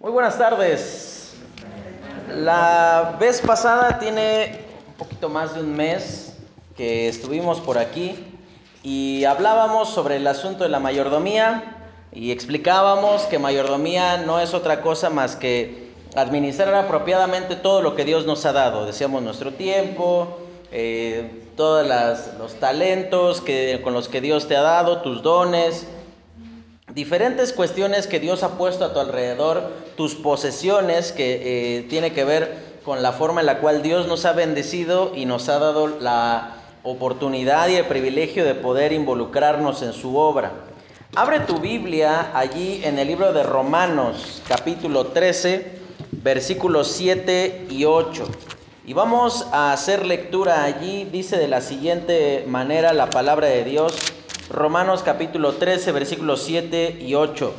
Muy buenas tardes. La vez pasada tiene un poquito más de un mes que estuvimos por aquí y hablábamos sobre el asunto de la mayordomía y explicábamos que mayordomía no es otra cosa más que administrar apropiadamente todo lo que Dios nos ha dado. Decíamos nuestro tiempo, eh, todos los talentos que, con los que Dios te ha dado, tus dones, diferentes cuestiones que Dios ha puesto a tu alrededor, tus posesiones que eh, tiene que ver con la forma en la cual Dios nos ha bendecido y nos ha dado la oportunidad y el privilegio de poder involucrarnos en su obra. Abre tu Biblia allí en el libro de Romanos capítulo 13, versículos 7 y 8. Y vamos a hacer lectura allí, dice de la siguiente manera la palabra de Dios, Romanos capítulo 13, versículos 7 y 8.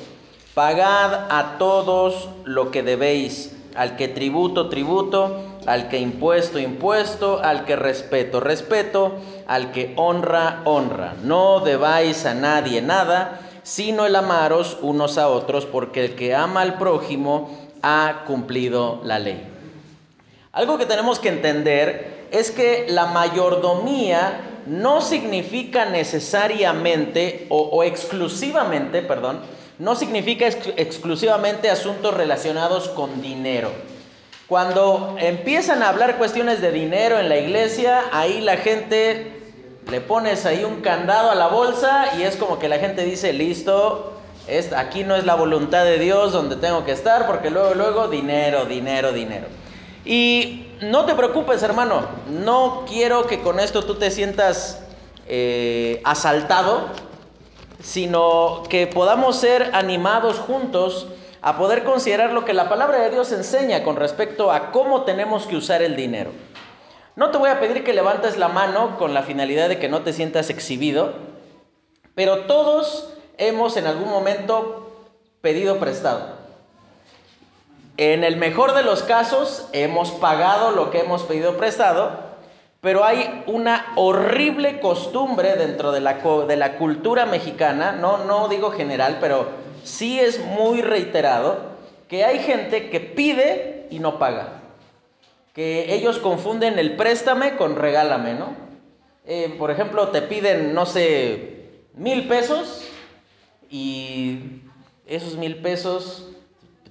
Pagad a todos lo que debéis, al que tributo, tributo, al que impuesto, impuesto, al que respeto, respeto, al que honra, honra. No debáis a nadie nada, sino el amaros unos a otros, porque el que ama al prójimo ha cumplido la ley. Algo que tenemos que entender es que la mayordomía no significa necesariamente o, exclusivamente, perdón, no significa exclusivamente asuntos relacionados con dinero. Cuando empiezan a hablar cuestiones de dinero en la iglesia, ahí la gente le pones ahí un candado a la bolsa y es como que la gente dice, listo, aquí no es la voluntad de Dios donde tengo que estar, porque luego, luego, dinero, dinero, dinero. Y no te preocupes, hermano, no quiero que con esto tú te sientas eh, asaltado, sino que podamos ser animados juntos a poder considerar lo que la palabra de Dios enseña con respecto a cómo tenemos que usar el dinero. No te voy a pedir que levantes la mano con la finalidad de que no te sientas exhibido, pero todos hemos en algún momento pedido prestado. En el mejor de los casos, hemos pagado lo que hemos pedido prestado, pero hay una horrible costumbre dentro de la, de la cultura mexicana, no, no digo general, pero sí es muy reiterado, que hay gente que pide y no paga. Que ellos confunden el préstame con regálame, ¿no? Eh, por ejemplo, te piden, no sé, mil pesos y esos mil pesos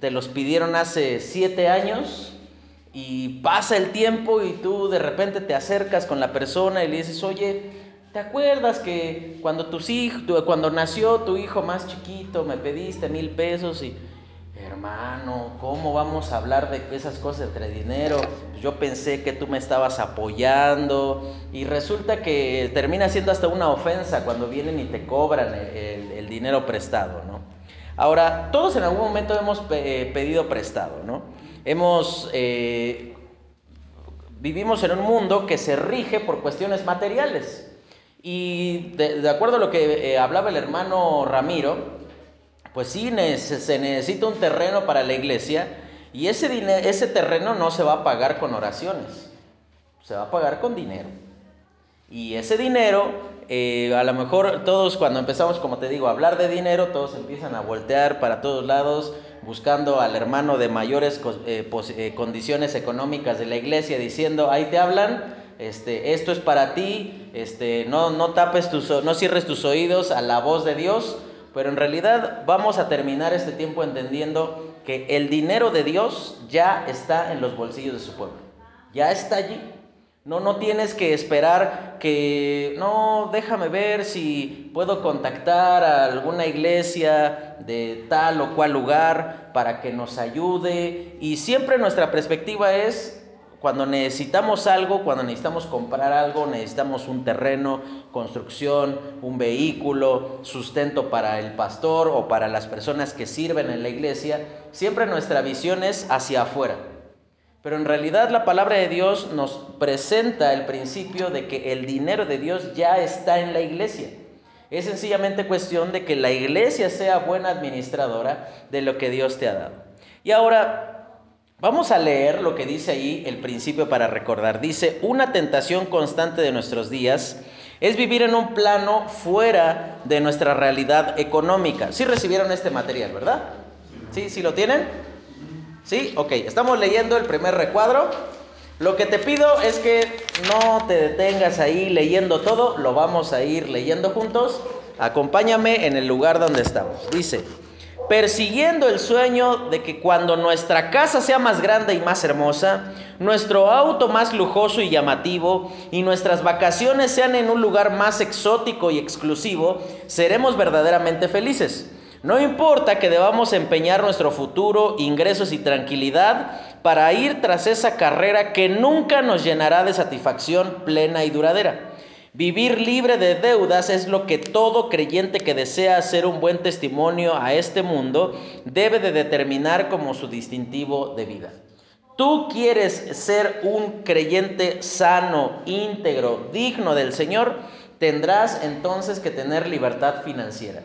te los pidieron hace siete años y pasa el tiempo y tú de repente te acercas con la persona y le dices, oye, ¿te acuerdas que cuando, tus hijos, cuando nació tu hijo más chiquito me pediste mil pesos y... Hermano, ¿cómo vamos a hablar de esas cosas de dinero? Yo pensé que tú me estabas apoyando y resulta que termina siendo hasta una ofensa cuando vienen y te cobran el, el dinero prestado. Ahora, todos en algún momento hemos eh, pedido prestado, ¿no? Hemos, eh, vivimos en un mundo que se rige por cuestiones materiales. Y de, acuerdo a lo que eh, hablaba el hermano Ramiro, pues sí, se necesita un terreno para la iglesia y ese, ese terreno no se va a pagar con oraciones, se va a pagar con dinero. Y ese dinero eh, a lo mejor todos cuando empezamos, como te digo, a hablar de dinero, todos empiezan a voltear para todos lados buscando al hermano de mayores eh, eh, condiciones económicas de la iglesia diciendo, ahí te hablan, este, esto es para ti, este, no, no tapes tus, no cierres tus oídos a la voz de Dios, pero en realidad vamos a terminar este tiempo entendiendo que el dinero de Dios ya está en los bolsillos de su pueblo, ya está allí. No, no tienes que esperar que, no, déjame ver si puedo contactar a alguna iglesia de tal o cual lugar para que nos ayude. Y siempre nuestra perspectiva es, cuando necesitamos algo, cuando necesitamos comprar algo, necesitamos un terreno, construcción, un vehículo, sustento para el pastor o para las personas que sirven en la iglesia, siempre nuestra visión es hacia afuera. Pero en realidad la palabra de Dios nos presenta el principio de que el dinero de Dios ya está en la iglesia. Es sencillamente cuestión de que la iglesia sea buena administradora de lo que Dios te ha dado. Y ahora vamos a leer lo que dice ahí el principio para recordar. Dice, una tentación constante de nuestros días es vivir en un plano fuera de nuestra realidad económica. Sí recibieron este material, ¿verdad? ¿Sí? ¿Sí lo tienen? ¿Sí? Ok, estamos leyendo el primer recuadro. Lo que te pido es que no te detengas ahí leyendo todo, lo vamos a ir leyendo juntos. Acompáñame en el lugar donde estamos. Dice, persiguiendo el sueño de que cuando nuestra casa sea más grande y más hermosa, nuestro auto más lujoso y llamativo y nuestras vacaciones sean en un lugar más exótico y exclusivo, seremos verdaderamente felices. No importa que debamos empeñar nuestro futuro, ingresos y tranquilidad para ir tras esa carrera que nunca nos llenará de satisfacción plena y duradera. Vivir libre de deudas es lo que todo creyente que desea hacer un buen testimonio a este mundo debe de determinar como su distintivo de vida. Tú quieres ser un creyente sano, íntegro, digno del Señor, tendrás entonces que tener libertad financiera.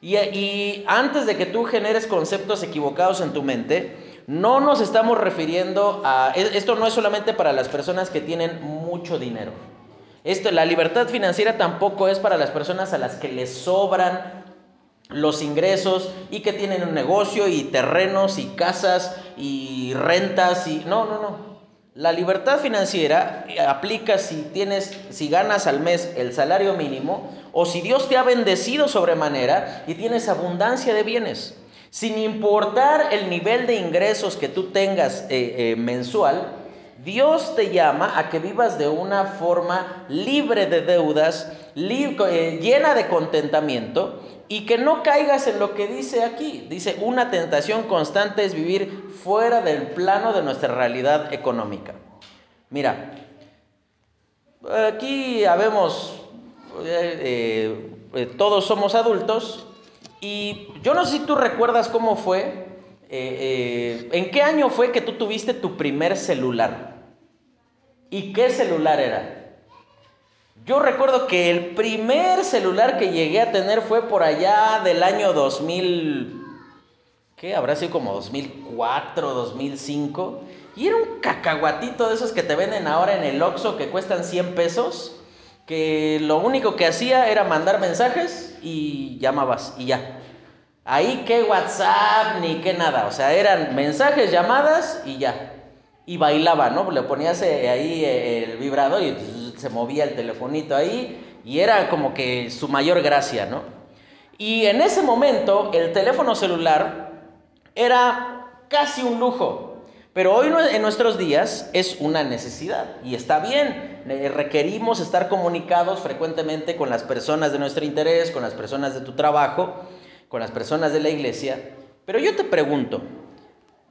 Y, antes de que tú generes conceptos equivocados en tu mente, no nos estamos refiriendo a... Esto no es solamente para las personas que tienen mucho dinero. Esto, la libertad financiera tampoco es para las personas a las que les sobran los ingresos y que tienen un negocio y terrenos y casas y rentas y no, no, no. La libertad financiera aplica si tienes si ganas al mes el salario mínimo o si Dios te ha bendecido sobremanera y tienes abundancia de bienes. Sin importar el nivel de ingresos que tú tengas eh, eh, mensual, Dios te llama a que vivas de una forma libre de deudas, eh, llena de contentamiento y que no caigas en lo que dice aquí. Dice, una tentación constante es vivir fuera del plano de nuestra realidad económica. Mira, aquí habemos, eh, eh, todos somos adultos y yo no sé si tú recuerdas cómo fue eh, eh, ¿en qué año fue que tú tuviste tu primer celular? ¿Y qué celular era? Yo recuerdo que el primer celular que llegué a tener fue por allá del año 2000, ¿qué? Habrá sido como 2004, 2005. Y era un cacahuatito de esos que te venden ahora en el Oxxo que cuestan 100 pesos, que lo único que hacía era mandar mensajes y llamabas y ya. Ahí qué WhatsApp ni qué nada, o sea, eran mensajes, llamadas y ya. Y bailaba, ¿no? Le ponías eh, ahí eh, el vibrador y se movía el telefonito ahí y era como que su mayor gracia, ¿no? Y en ese momento el teléfono celular era casi un lujo, pero hoy en nuestros días es una necesidad y está bien. Requerimos estar comunicados frecuentemente con las personas de nuestro interés, con las personas de tu trabajo con las personas de la iglesia, pero yo te pregunto,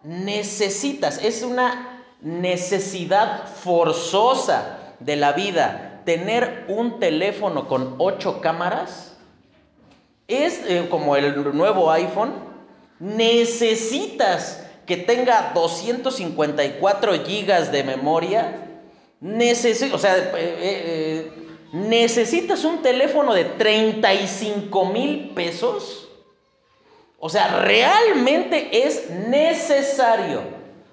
necesitas, es una necesidad forzosa de la vida tener un teléfono con ocho cámaras? ¿Es eh, como el nuevo iPhone? ¿Necesitas que tenga 254 gigas de memoria? o sea, eh, eh, ¿necesitas un teléfono de 35 mil pesos? O sea, realmente es necesario.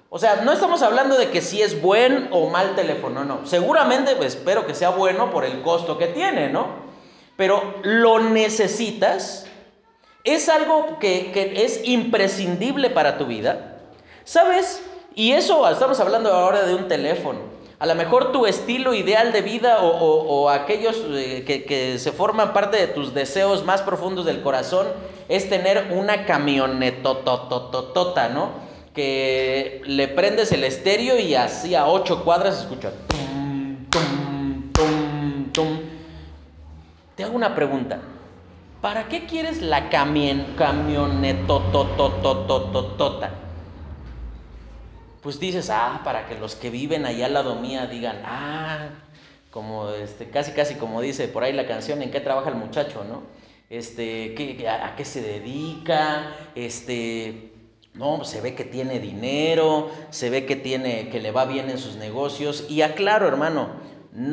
O sea, no estamos hablando de que si es buen o mal teléfono, no. Seguramente pues, espero que sea bueno por el costo que tiene, ¿no? Pero lo necesitas. Es algo que, que es imprescindible para tu vida. ¿Sabes? Y eso estamos hablando ahora de un teléfono. A lo mejor tu estilo ideal de vida o, aquellos eh, que, se forman parte de tus deseos más profundos del corazón es tener una camionetotototota, ¿no? Que le prendes el estéreo y así a ocho cuadras escucha. Te hago una pregunta. ¿Para qué quieres la camionetototototota? Pues dices, ah, para que los que viven allá al lado mía digan, ah, como este, casi casi como dice por ahí la canción, ¿en qué trabaja el muchacho, no? Este, ¿qué, a, qué se dedica? Este, no, se ve que tiene dinero, se ve que tiene, que le va bien en sus negocios. Y aclaro, hermano,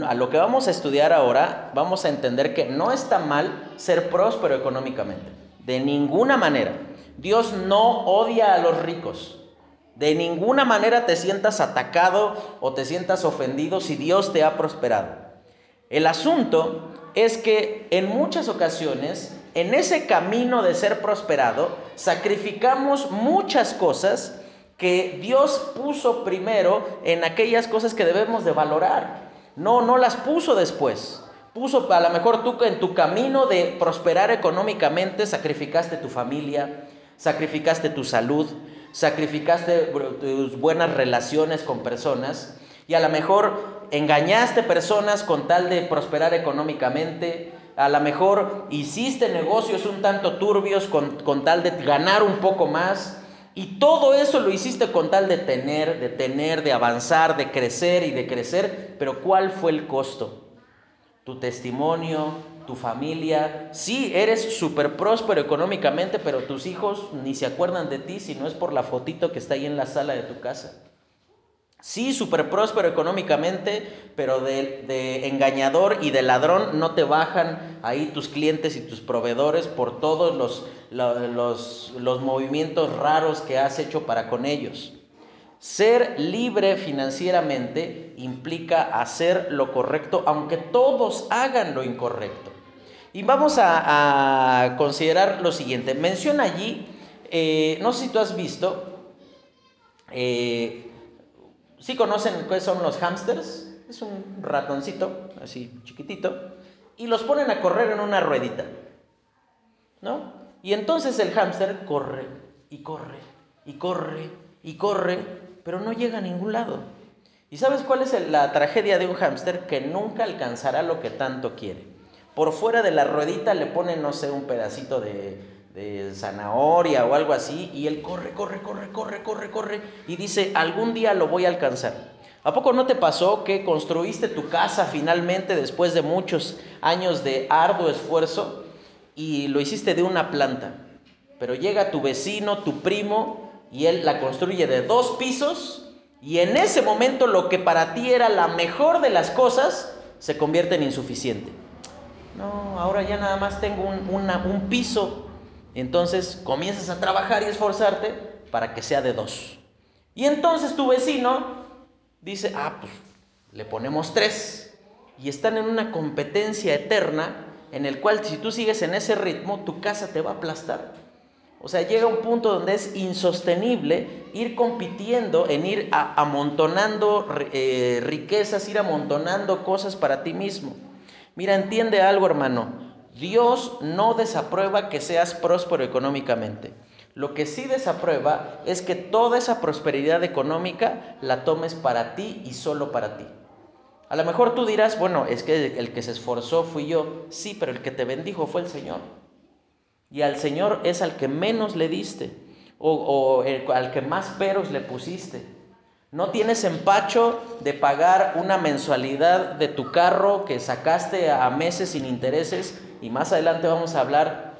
a lo que vamos a estudiar ahora, vamos a entender que no está mal ser próspero económicamente. De ninguna manera. Dios no odia a los ricos. De ninguna manera te sientas atacado o te sientas ofendido si Dios te ha prosperado. El asunto es que en muchas ocasiones, en ese camino de ser prosperado, sacrificamos muchas cosas que Dios puso primero en aquellas cosas que debemos de valorar. No, no las puso después. Puso a lo mejor tú en tu camino de prosperar económicamente sacrificaste tu familia, sacrificaste tu salud, sacrificaste tus buenas relaciones con personas y a lo mejor engañaste personas con tal de prosperar económicamente, a lo mejor hiciste negocios un tanto turbios con, con tal de ganar un poco más. Y todo eso lo hiciste con tal de tener, de tener, de avanzar, de crecer y de crecer. Pero ¿cuál fue el costo? Tu testimonio, tu familia. Sí, eres súper próspero económicamente, pero tus hijos ni se acuerdan de ti si no es por la fotito que está ahí en la sala de tu casa. Sí, súper próspero económicamente, pero de, engañador y de ladrón no te bajan ahí tus clientes y tus proveedores por todos los, los, los movimientos raros que has hecho para con ellos. Ser libre financieramente implica hacer lo correcto, aunque todos hagan lo incorrecto. Y vamos a, considerar lo siguiente. Menciona allí, eh, no sé si tú has visto, eh, ¿Sí conocen qué son los hámsters? Es un ratoncito, así chiquitito, y los ponen a correr en una ruedita, ¿no? Y entonces el hámster corre y corre y corre y corre, pero no llega a ningún lado. ¿Y sabes cuál es la tragedia de un hámster? Que nunca alcanzará lo que tanto quiere. Por fuera de la ruedita le ponen, no sé, un pedacito de, de zanahoria o algo así, y él corre, corre, corre, corre, corre, corre, y dice, algún día lo voy a alcanzar. ¿A poco no te pasó que construiste tu casa finalmente después de muchos años de arduo esfuerzo y lo hiciste de una planta? Pero llega tu vecino, tu primo, y él la construye de dos pisos, y en ese momento lo que para ti era la mejor de las cosas se convierte en insuficiente. No, ahora ya nada más tengo un, piso entonces comienzas a trabajar y esforzarte para que sea de dos. Y entonces tu vecino dice, ah, pues le ponemos tres. Y están en una competencia eterna en el cual si tú sigues en ese ritmo, tu casa te va a aplastar. O sea, llega un punto donde es insostenible ir compitiendo en ir amontonando eh, riquezas, ir amontonando cosas para ti mismo. Mira, entiende algo, hermano. Dios no desaprueba que seas próspero económicamente. Lo que sí desaprueba es que toda esa prosperidad económica la tomes para ti y solo para ti. A lo mejor tú dirás, bueno, es que el que se esforzó fui yo. Sí, pero el que te bendijo fue el Señor. Y al Señor es al que menos le diste o, al que más peros le pusiste. No tienes empacho de pagar una mensualidad de tu carro que sacaste a meses sin intereses y más adelante vamos a hablar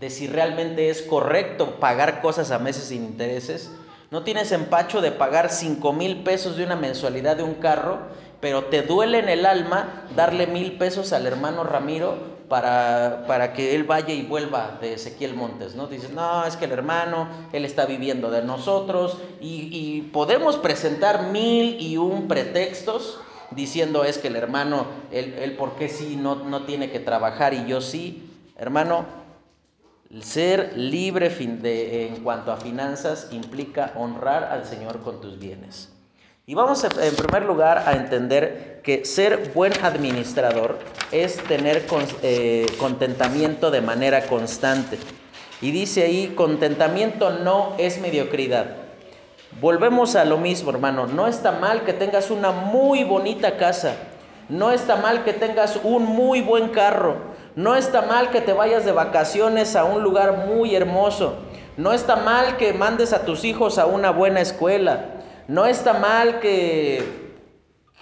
de si realmente es correcto pagar cosas a meses sin intereses. No tienes empacho de pagar 5 mil pesos de una mensualidad de un carro, pero te duele en el alma darle mil pesos al hermano Ramiro para, para, que él vaya y vuelva de Ezequiel Montes, ¿no? Dices, no, es que el hermano, él está viviendo de nosotros y, podemos presentar mil y un pretextos diciendo es que el hermano, él, él por qué sí no, no tiene que trabajar y yo sí. Hermano, ser libre de, en cuanto a finanzas implica honrar al Señor con tus bienes. Y vamos en primer lugar a entender que ser buen administrador es tener eh, contentamiento de manera constante. Y dice ahí, contentamiento no es mediocridad. Volvemos a lo mismo, hermano. No está mal que tengas una muy bonita casa. No está mal que tengas un muy buen carro. No está mal que te vayas de vacaciones a un lugar muy hermoso. No está mal que mandes a tus hijos a una buena escuela. No está mal que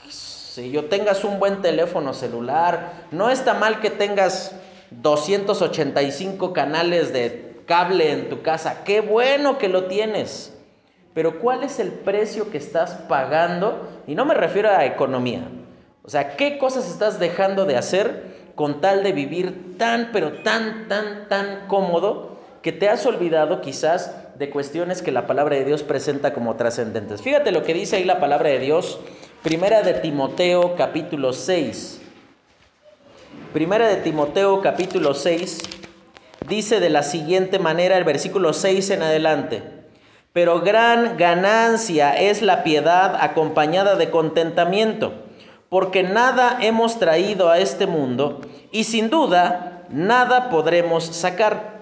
si yo tengas un buen teléfono celular, no está mal que tengas 285 canales de cable en tu casa, qué bueno que lo tienes. Pero ¿cuál es el precio que estás pagando? Y no me refiero a economía. O sea, ¿qué cosas estás dejando de hacer con tal de vivir tan, pero tan, tan, tan cómodo que te has olvidado quizás de cuestiones que la palabra de Dios presenta como trascendentes. Fíjate lo que dice ahí la palabra de Dios, primera de Timoteo capítulo 6. Primera de Timoteo capítulo 6 dice de la siguiente manera el versículo 6 en adelante, Pero gran ganancia es la piedad acompañada de contentamiento, porque nada hemos traído a este mundo y sin duda nada podremos sacar.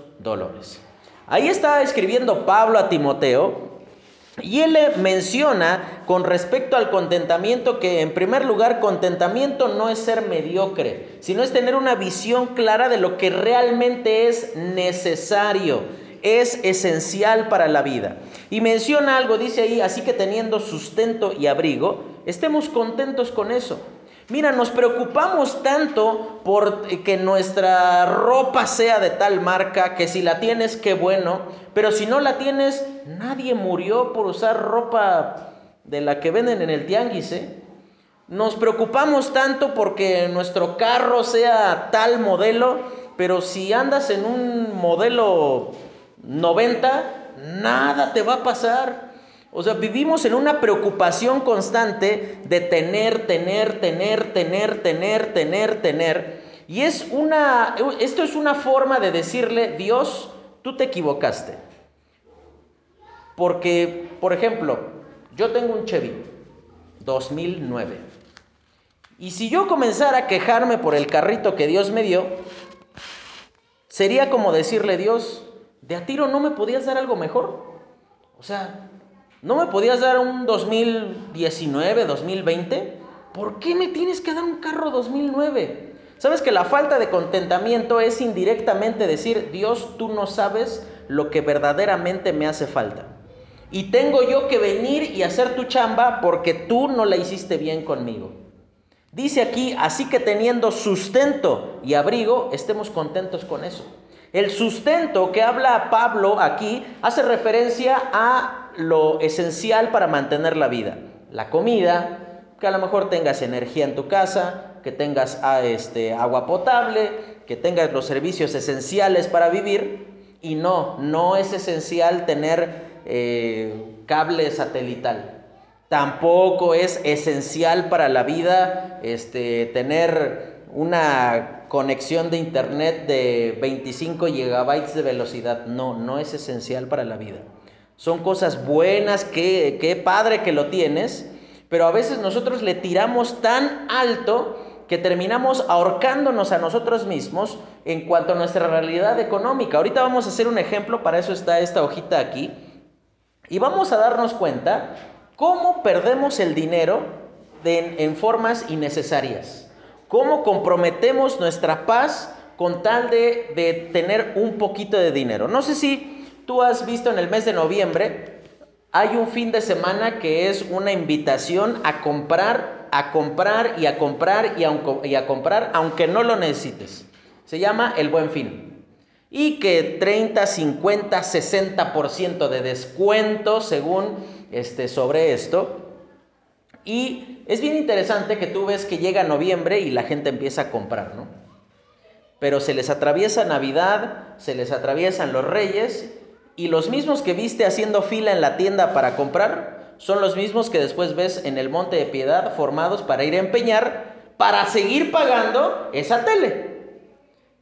dolores. Ahí está escribiendo Pablo a Timoteo y él le menciona con respecto al contentamiento que en primer lugar contentamiento no es ser mediocre, sino es tener una visión clara de lo que realmente es necesario es esencial para la vida. Y menciona algo, dice ahí, así que teniendo sustento y abrigo, estemos contentos con eso. Mira, nos preocupamos tanto por que nuestra ropa sea de tal marca, que si la tienes, qué bueno, pero si no la tienes, nadie murió por usar ropa de la que venden en el tianguis, ¿eh? Nos preocupamos tanto porque nuestro carro sea tal modelo, pero si andas en un modelo 90, nada te va a pasar. O sea, vivimos en una preocupación constante de tener, tener, tener, tener, tener, tener, tener. Y es una, esto es una forma de decirle, Dios, tú te equivocaste. Porque, por ejemplo, yo tengo un Chevy 2009. Y si yo comenzara a quejarme por el carrito que Dios me dio, sería como decirle, Dios, de a tiro no me podías dar algo mejor. O sea, no me podías dar un 2019, 2020. ¿Por qué me tienes que dar un carro 2009? Sabes que la falta de contentamiento es indirectamente decir, Dios, tú no sabes lo que verdaderamente me hace falta. Y tengo yo que venir y hacer tu chamba porque tú no la hiciste bien conmigo. Dice aquí, así que teniendo sustento y abrigo, estemos contentos con eso. El sustento que habla Pablo aquí hace referencia a lo esencial para mantener la vida. La comida, que a lo mejor tengas energía en tu casa, que tengas ah, este, agua potable, que tengas los servicios esenciales para vivir. Y no, no es esencial tener eh, cable satelital. Tampoco es esencial para la vida este, tener una conexión de internet de 25 gigabytes de velocidad. No, no es esencial para la vida. Son cosas buenas, que, qué padre que lo tienes, pero a veces nosotros le tiramos tan alto que terminamos ahorcándonos a nosotros mismos en cuanto a nuestra realidad económica. Ahorita vamos a hacer un ejemplo, para eso está esta hojita aquí, y vamos a darnos cuenta cómo perdemos el dinero en formas innecesarias. ¿Cómo comprometemos nuestra paz con tal de, tener un poquito de dinero? No sé si tú has visto en el mes de noviembre, hay un fin de semana que es una invitación a comprar, a comprar y a comprar y a, y a comprar, aunque no lo necesites. Se llama el buen fin. Y que 30, 50, 60% de descuento según este, sobre esto. Y es bien interesante que tú ves que llega noviembre y la gente empieza a comprar, ¿no? Pero se les atraviesa Navidad, se les atraviesan los reyes y los mismos que viste haciendo fila en la tienda para comprar son los mismos que después ves en el Monte de Piedad formados para ir a empeñar para seguir pagando esa tele.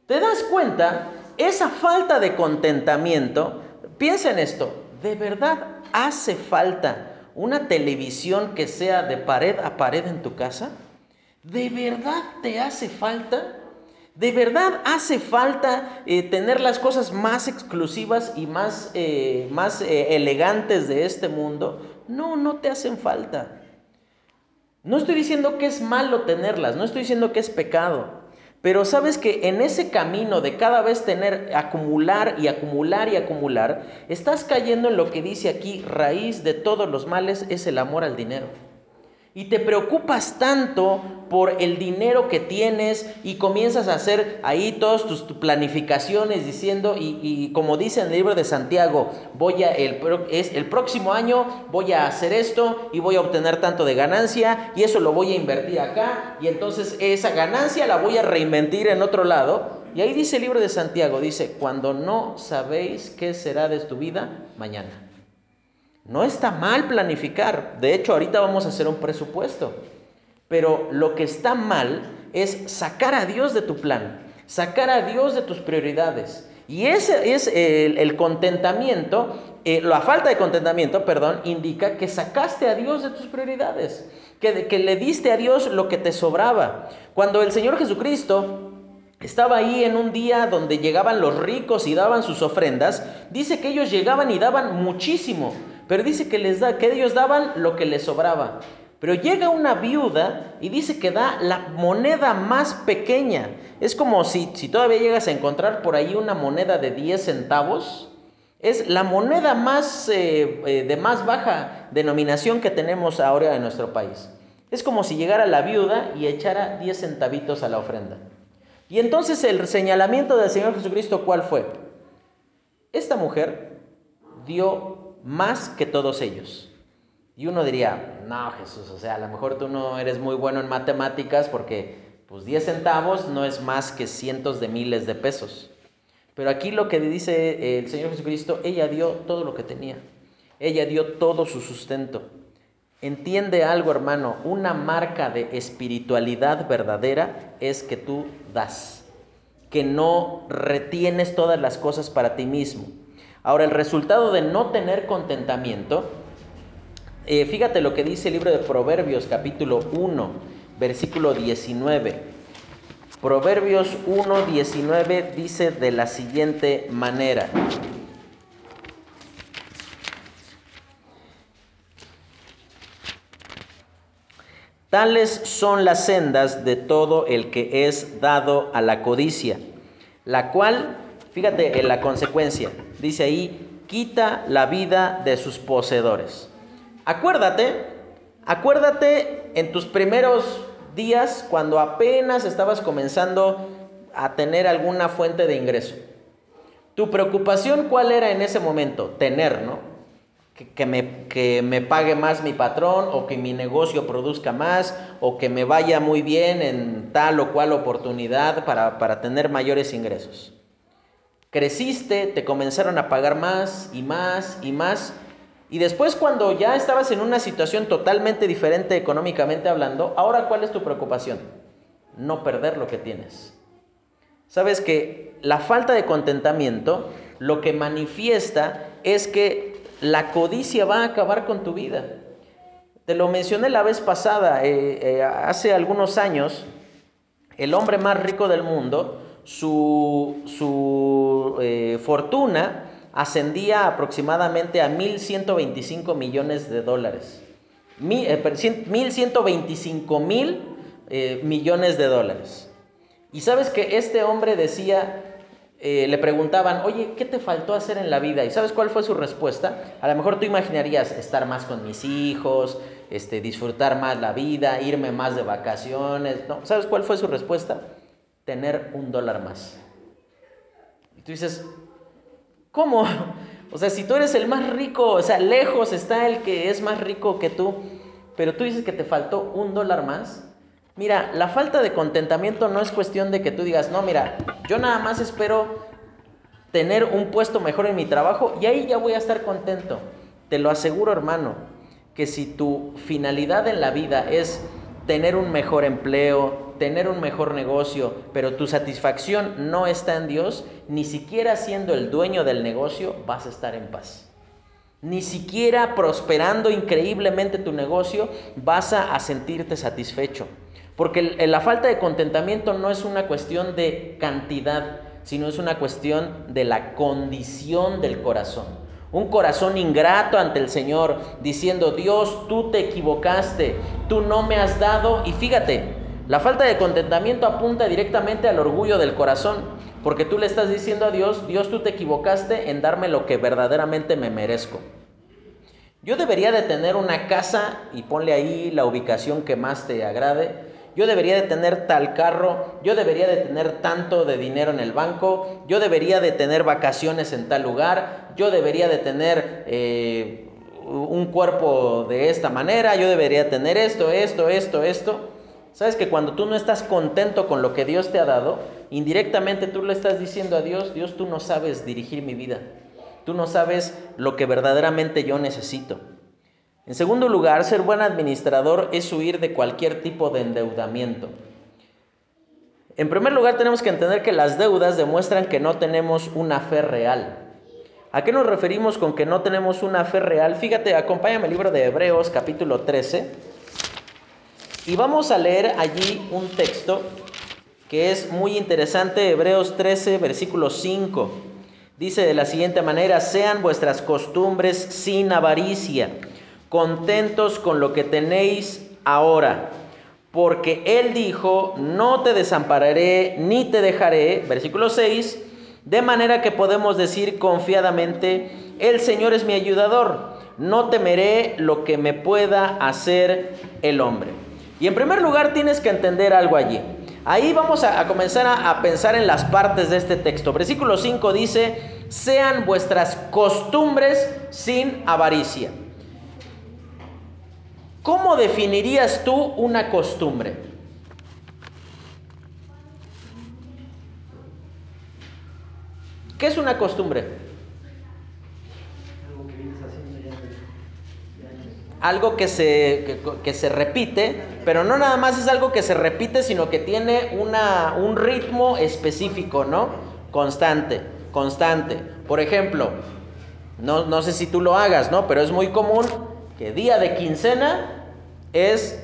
¿Te das cuenta? Esa falta de contentamiento, piensa en esto, ¿de verdad hace falta una televisión que sea de pared a pared en tu casa? ¿De verdad te hace falta? ¿De verdad hace falta eh, tener las cosas más exclusivas y más, eh, más eh, elegantes de este mundo? No, no te hacen falta. No estoy diciendo que es malo tenerlas, no estoy diciendo que es pecado. Pero sabes que en ese camino de cada vez tener, acumular y acumular y acumular, estás cayendo en lo que dice aquí, raíz de todos los males es el amor al dinero. Y te preocupas tanto por el dinero que tienes y comienzas a hacer ahí todas tus, planificaciones diciendo, y, como dice en el libro de Santiago, voy a, el, es, el próximo año voy a hacer esto y voy a obtener tanto de ganancia y eso lo voy a invertir acá y entonces esa ganancia la voy a reinvertir en otro lado. Y ahí dice el libro de Santiago, dice, cuando no sabéis qué será de tu vida mañana. No está mal planificar. De hecho, ahorita vamos a hacer un presupuesto. Pero lo que está mal es sacar a Dios de tu plan, sacar a Dios de tus prioridades. Y ese es el, contentamiento, eh, la falta de contentamiento, perdón, indica que sacaste a Dios de tus prioridades, que, que le diste a Dios lo que te sobraba. Cuando el Señor Jesucristo estaba ahí en un día donde llegaban los ricos y daban sus ofrendas, dice que ellos llegaban y daban muchísimo. Pero dice que les da, que ellos daban lo que les sobraba. Pero llega una viuda y dice que da la moneda más pequeña. Es como si, si todavía llegas a encontrar por ahí una moneda de 10 centavos. Es la moneda más, eh, eh, de más baja denominación que tenemos ahora en nuestro país. Es como si llegara la viuda y echara 10 centavitos a la ofrenda. Y entonces el señalamiento del Señor Jesucristo, ¿cuál fue? Esta mujer dio más que todos ellos. Y uno diría, no Jesús, o sea, a lo mejor tú no eres muy bueno en matemáticas porque pues 10 centavos no es más que cientos de miles de pesos. Pero aquí lo que dice el Señor Jesucristo, ella dio todo lo que tenía. Ella dio todo su sustento. Entiende algo, hermano, una marca de espiritualidad verdadera es que tú das, que no retienes todas las cosas para ti mismo, Ahora, el resultado de no tener contentamiento, eh, fíjate lo que dice el libro de Proverbios capítulo 1, versículo 19. Proverbios 1, 19 dice de la siguiente manera. Tales son las sendas de todo el que es dado a la codicia, la cual Fíjate en la consecuencia. Dice ahí, quita la vida de sus poseedores. Acuérdate, acuérdate en tus primeros días cuando apenas estabas comenzando a tener alguna fuente de ingreso. Tu preocupación cuál era en ese momento? Tener, ¿no? Que, me, que, me, pague más mi patrón o que mi negocio produzca más o que me vaya muy bien en tal o cual oportunidad para, para tener mayores ingresos. Creciste, te comenzaron a pagar más y más y más. Y después cuando ya estabas en una situación totalmente diferente económicamente hablando, ahora ¿cuál es tu preocupación? No perder lo que tienes. Sabes que la falta de contentamiento lo que manifiesta es que la codicia va a acabar con tu vida. Te lo mencioné la vez pasada, eh, eh, hace algunos años, el hombre más rico del mundo su, eh, fortuna ascendía aproximadamente a 1.125 millones de dólares. 1.125 eh, mil eh, millones de dólares. Y sabes que este hombre decía, le preguntaban, oye, ¿qué te faltó hacer en la vida? ¿Y sabes cuál fue su respuesta? A lo mejor tú imaginarías estar más con mis hijos, este, disfrutar más la vida, irme más de vacaciones. ¿no? ¿Sabes cuál fue su respuesta? Tener un dólar más. Y tú dices, ¿cómo? O sea, si tú eres el más rico, o sea, lejos está el que es más rico que tú, pero tú dices que te faltó un dólar más. Mira, la falta de contentamiento no es cuestión de que tú digas, no, mira, yo nada más espero tener un puesto mejor en mi trabajo y ahí ya voy a estar contento. Te lo aseguro, hermano, que si tu finalidad en la vida es tener un mejor empleo, tener un mejor negocio, pero tu satisfacción no está en Dios, ni siquiera siendo el dueño del negocio vas a estar en paz. Ni siquiera prosperando increíblemente tu negocio vas a, sentirte satisfecho. Porque la falta de contentamiento no es una cuestión de cantidad, sino es una cuestión de la condición del corazón. Un corazón ingrato ante el Señor, diciendo, Dios, tú te equivocaste, tú no me has dado. Y fíjate, la falta de contentamiento apunta directamente al orgullo del corazón, porque tú le estás diciendo a Dios, Dios tú te equivocaste en darme lo que verdaderamente me merezco. Yo debería de tener una casa y ponle ahí la ubicación que más te agrade. Yo debería de tener tal carro, yo debería de tener tanto de dinero en el banco, yo debería de tener vacaciones en tal lugar, yo debería de tener eh, un cuerpo de esta manera, yo debería tener esto, esto, esto, esto. Sabes que cuando tú no estás contento con lo que Dios te ha dado, indirectamente tú le estás diciendo a Dios, Dios tú no sabes dirigir mi vida, tú no sabes lo que verdaderamente yo necesito. En segundo lugar, ser buen administrador es huir de cualquier tipo de endeudamiento. En primer lugar, tenemos que entender que las deudas demuestran que no tenemos una fe real. ¿A qué nos referimos con que no tenemos una fe real? Fíjate, acompáñame al libro de Hebreos capítulo 13 y vamos a leer allí un texto que es muy interesante, Hebreos 13, versículo 5. Dice de la siguiente manera, sean vuestras costumbres sin avaricia contentos con lo que tenéis ahora. Porque Él dijo, no te desampararé ni te dejaré, versículo 6, de manera que podemos decir confiadamente, el Señor es mi ayudador, no temeré lo que me pueda hacer el hombre. Y en primer lugar tienes que entender algo allí. Ahí vamos a, comenzar a, pensar en las partes de este texto. Versículo 5 dice, sean vuestras costumbres sin avaricia. ¿Cómo definirías tú una costumbre? ¿Qué es una costumbre? Algo que se, que, se repite, pero no nada más es algo que se repite, sino que tiene una, un ritmo específico, ¿no? Constante, constante. Por ejemplo, no, no sé si tú lo hagas, ¿no? Pero es muy común que día de quincena es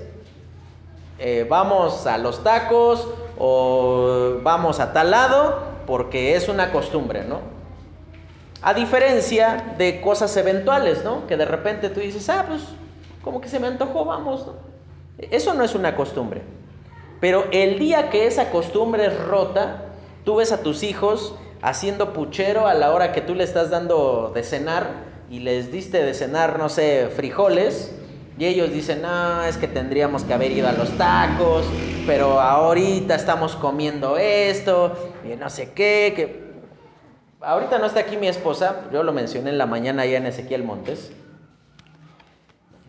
eh, vamos a los tacos o vamos a tal lado porque es una costumbre, ¿no? A diferencia de cosas eventuales, ¿no? Que de repente tú dices, ah, pues como que se me antojó, vamos. Eso no es una costumbre. Pero el día que esa costumbre es rota, tú ves a tus hijos haciendo puchero a la hora que tú le estás dando de cenar y les diste de cenar, no sé, frijoles, y ellos dicen, no, es que tendríamos que haber ido a los tacos, pero ahorita estamos comiendo esto, y no sé qué, que... Ahorita no está aquí mi esposa, yo lo mencioné en la mañana allá en Ezequiel Montes.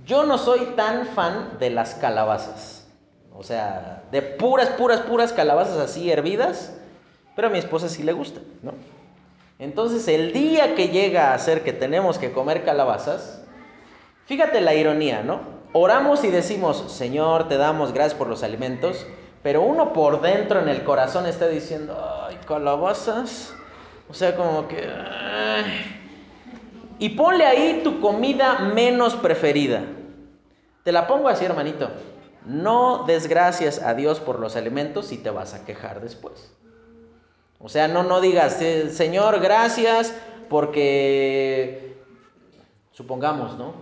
Yo no soy tan fan de las calabazas, o sea, de puras, puras, puras calabazas así hervidas, pero a mi esposa sí le gusta, ¿no? Entonces el día que llega a ser que tenemos que comer calabazas, fíjate la ironía, ¿no? Oramos y decimos, Señor, te damos gracias por los alimentos, pero uno por dentro en el corazón está diciendo, ay, calabazas. O sea, como que... Y ponle ahí tu comida menos preferida. Te la pongo así, hermanito. No des gracias a Dios por los alimentos y te vas a quejar después. O sea, no, no digas, eh, Señor, gracias porque, supongamos, ¿no?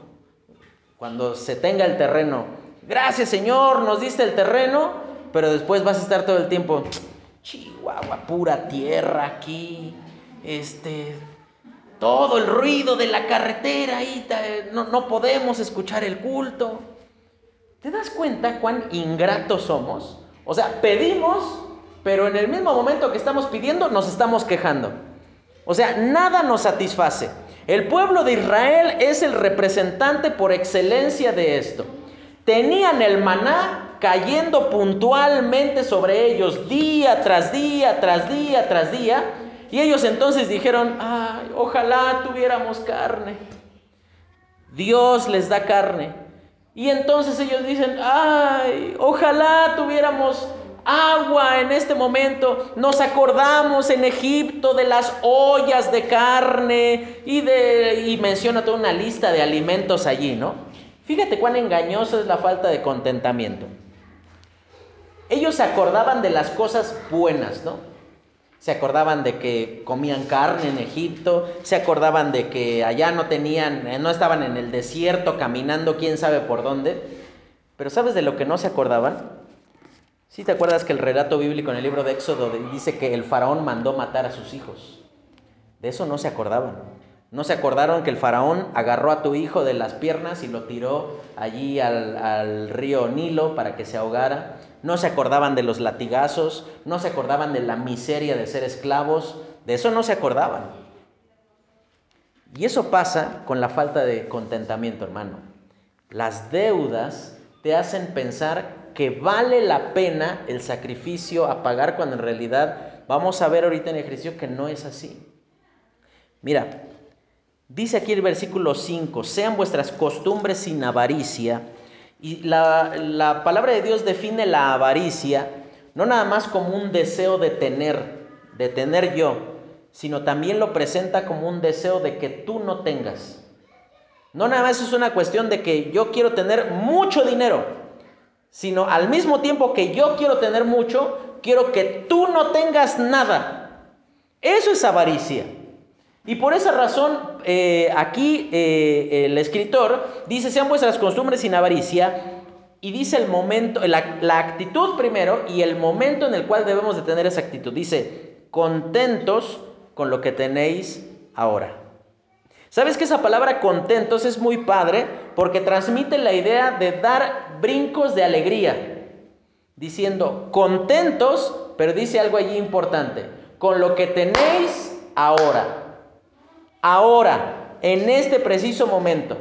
Cuando se tenga el terreno, gracias Señor, nos diste el terreno, pero después vas a estar todo el tiempo, Chihuahua, pura tierra aquí, este, todo el ruido de la carretera ahí, no, no podemos escuchar el culto. ¿Te das cuenta cuán ingratos somos? O sea, pedimos pero en el mismo momento que estamos pidiendo nos estamos quejando. O sea, nada nos satisface. El pueblo de Israel es el representante por excelencia de esto. Tenían el maná cayendo puntualmente sobre ellos día tras día, tras día, tras día. Y ellos entonces dijeron, ay, ojalá tuviéramos carne. Dios les da carne. Y entonces ellos dicen, ay, ojalá tuviéramos agua en este momento. Nos acordamos en Egipto de las ollas de carne y, de, y menciona toda una lista de alimentos allí, ¿no? Fíjate cuán engañosa es la falta de contentamiento. Ellos se acordaban de las cosas buenas, ¿no? Se acordaban de que comían carne en Egipto, se acordaban de que allá no tenían, no estaban en el desierto caminando quién sabe por dónde. Pero ¿sabes de lo que no se acordaban? Si te acuerdas que el relato bíblico en el libro de Éxodo dice que el faraón mandó matar a sus hijos? De eso no se acordaban. ¿No se acordaron que el faraón agarró a tu hijo de las piernas y lo tiró allí al, río Nilo para que se ahogara? ¿No se acordaban de los latigazos? ¿No se acordaban de la miseria de ser esclavos? De eso no se acordaban. Y eso pasa con la falta de contentamiento, hermano. Las deudas te hacen pensar que vale la pena el sacrificio a pagar cuando en realidad vamos a ver ahorita en ejercicio que no es así. Mira, Dice aquí el versículo 5, sean vuestras costumbres sin avaricia. Y la, palabra de Dios define la avaricia no nada más como un deseo de tener, de tener yo, sino también lo presenta como un deseo de que tú no tengas. No nada más es una cuestión de que yo quiero tener mucho dinero, sino al mismo tiempo que yo quiero tener mucho, quiero que tú no tengas nada. Eso es avaricia. Y por esa razón, eh, aquí eh, el escritor dice, sean vuestras costumbres sin avaricia, y dice el momento, la, la, actitud primero y el momento en el cual debemos de tener esa actitud. Dice, contentos con lo que tenéis ahora. ¿Sabes que esa palabra contentos es muy padre? Porque transmite la idea de dar brincos de alegría. Diciendo, contentos, pero dice algo allí importante, con lo que tenéis ahora ahora, en este preciso momento,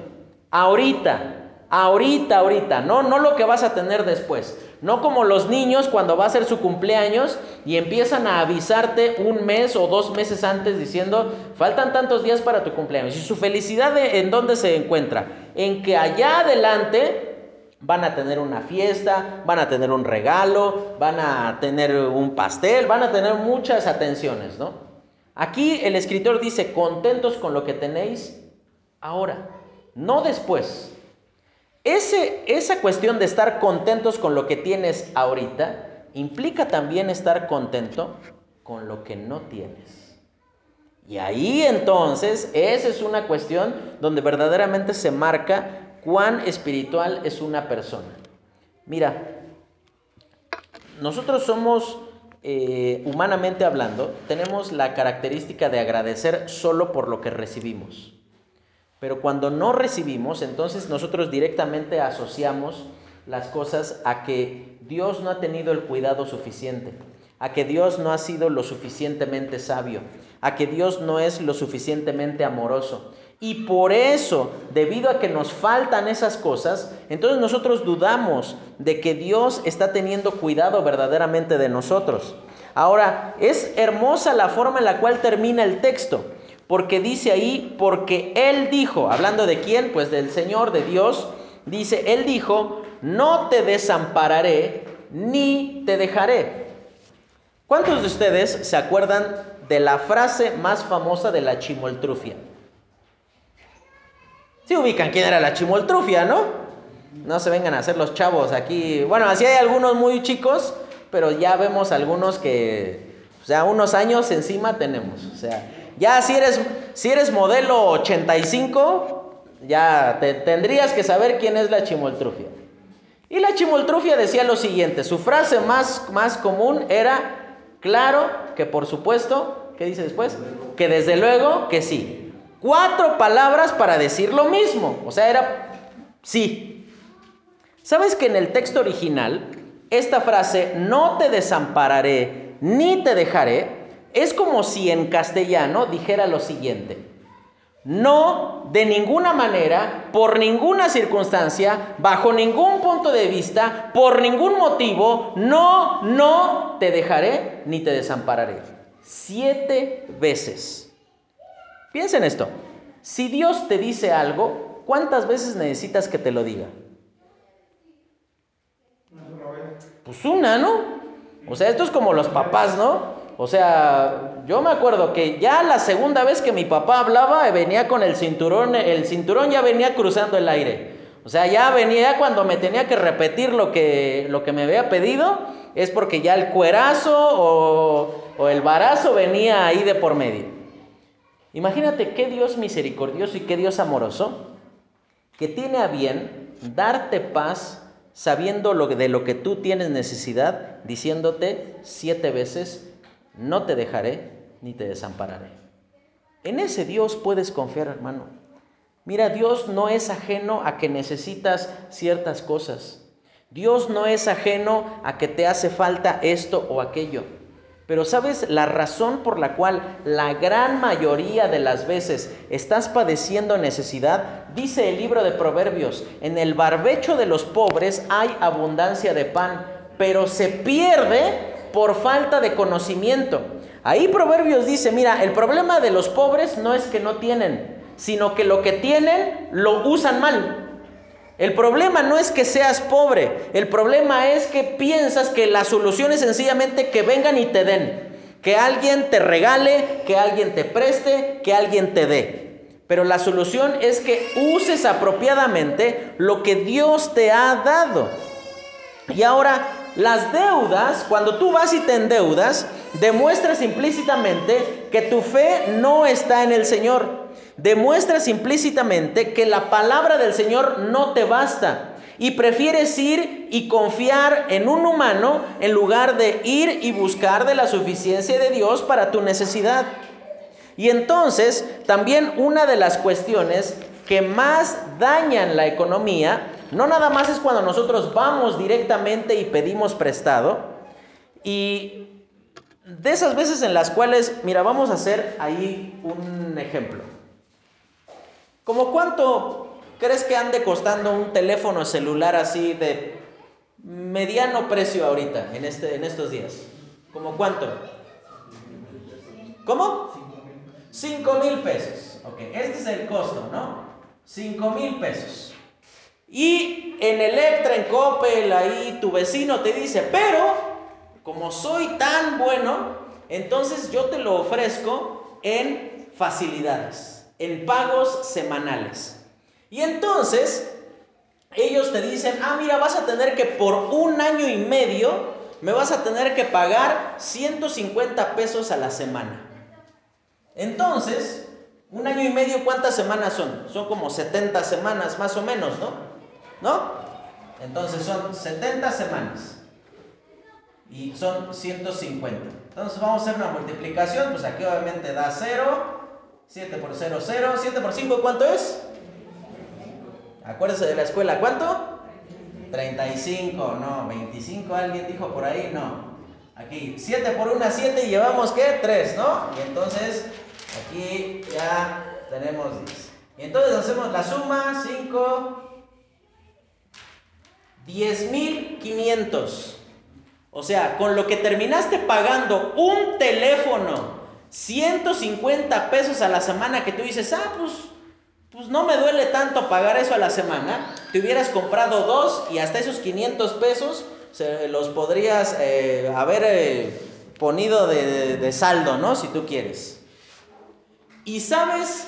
ahorita, ahorita, ahorita, no, no lo que vas a tener después. No como los niños cuando va a ser su cumpleaños y empiezan a avisarte un mes o dos meses antes diciendo, faltan tantos días para tu cumpleaños. Y su felicidad en dónde se encuentra? En que allá adelante van a tener una fiesta, van a tener un regalo, van a tener un pastel, van a tener muchas atenciones, ¿no? Aquí el escritor dice, contentos con lo que tenéis ahora, no después. Esa cuestión de estar contentos con lo que tienes ahorita implica también estar contento con lo que no tienes. Y ahí entonces, esa es una cuestión donde verdaderamente se marca cuán espiritual es una persona. Mira, nosotros somos eh, humanamente hablando, tenemos la característica de agradecer solo por lo que recibimos. Pero cuando no recibimos, entonces nosotros directamente asociamos las cosas a que Dios no ha tenido el cuidado suficiente, a que Dios no ha sido lo suficientemente sabio, a que Dios no es lo suficientemente amoroso. Y por eso, debido a que nos faltan esas cosas, entonces nosotros dudamos de que Dios está teniendo cuidado verdaderamente de nosotros. Ahora, es hermosa la forma en la cual termina el texto, porque dice ahí, porque Él dijo, hablando de quién, pues del Señor, de Dios, dice, Él dijo, no te desampararé ni te dejaré. ¿Cuántos de ustedes se acuerdan de la frase más famosa de la chimoltrufia? Si ubican quién era la chimoltrufia, ¿no? No se vengan a hacer los chavos aquí. Bueno, así hay algunos muy chicos, pero ya vemos algunos que, o sea, unos años encima tenemos. O sea, ya si eres, si eres modelo 85, ya te, tendrías que saber quién es la chimoltrufia. Y la chimoltrufia decía lo siguiente, su frase más, más común era, claro que por supuesto, ¿qué dice después? Que desde luego que sí cuatro palabras para decir lo mismo. O sea, era sí. ¿Sabes que en el texto original, esta frase, no te desampararé ni te dejaré, es como si en castellano dijera lo siguiente. No, de ninguna manera, por ninguna circunstancia, bajo ningún punto de vista, por ningún motivo, no, no te dejaré ni te desampararé. Siete veces. Piensa en esto. Si Dios te dice algo, ¿cuántas veces necesitas que te lo diga? Pues una, ¿no? O sea, esto es como los papás, ¿no? O sea, yo me acuerdo que ya la segunda vez que mi papá hablaba venía con el cinturón, el cinturón ya venía cruzando el aire. O sea, ya venía cuando me tenía que repetir lo que, lo que me había pedido, es porque ya el cuerazo o, o el barazo venía ahí de por medio. Imagínate qué Dios misericordioso y qué Dios amoroso que tiene a bien darte paz sabiendo lo, de lo que tú tienes necesidad, diciéndote siete veces, no te dejaré ni te desampararé. En ese Dios puedes confiar, hermano. Mira, Dios no es ajeno a que necesitas ciertas cosas. Dios no es ajeno a que te hace falta esto o aquello. Pero sabes, la razón por la cual la gran mayoría de las veces estás padeciendo necesidad, dice el libro de Proverbios, en el barbecho de los pobres hay abundancia de pan, pero se pierde por falta de conocimiento. Ahí Proverbios dice, mira, el problema de los pobres no es que no tienen, sino que lo que tienen lo usan mal. El problema no es que seas pobre, el problema es que piensas que la solución es sencillamente que vengan y te den, que alguien te regale, que alguien te preste, que alguien te dé. Pero la solución es que uses apropiadamente lo que Dios te ha dado. Y ahora, las deudas, cuando tú vas y te endeudas, demuestras implícitamente que tu fe no está en el Señor demuestras implícitamente que la palabra del Señor no te basta y prefieres ir y confiar en un humano en lugar de ir y buscar de la suficiencia de Dios para tu necesidad. Y entonces también una de las cuestiones que más dañan la economía, no nada más es cuando nosotros vamos directamente y pedimos prestado, y de esas veces en las cuales, mira, vamos a hacer ahí un ejemplo. ¿Cómo cuánto crees que ande costando un teléfono celular así de mediano precio ahorita, en, este, en estos días? ¿Cómo cuánto? ¿Cómo? 5 mil pesos. Ok, este es el costo, ¿no? 5 mil pesos. Y en Electra, en Coppel, ahí tu vecino te dice, pero como soy tan bueno, entonces yo te lo ofrezco en facilidades en pagos semanales. Y entonces ellos te dicen, ah, mira, vas a tener que por un año y medio, me vas a tener que pagar 150 pesos a la semana. Entonces, un año y medio, ¿cuántas semanas son? Son como 70 semanas más o menos, ¿no? ¿No? Entonces son 70 semanas. Y son 150. Entonces vamos a hacer una multiplicación, pues aquí obviamente da 0, 7 por 0, 0. 7 por 5, ¿cuánto es? Acuérdese de la escuela, ¿cuánto? 35, no, 25, alguien dijo por ahí, no. Aquí, 7 por 1, 7 y llevamos ¿qué? 3, ¿no? Y entonces, aquí ya tenemos 10. Y entonces hacemos la suma, 5, 10.500. O sea, con lo que terminaste pagando un teléfono 150 pesos a la semana que tú dices, ah, pues, pues no me duele tanto pagar eso a la semana, te hubieras comprado dos y hasta esos 500 pesos se los podrías eh, haber eh, ponido de, de saldo, ¿no? Si tú quieres. Y sabes,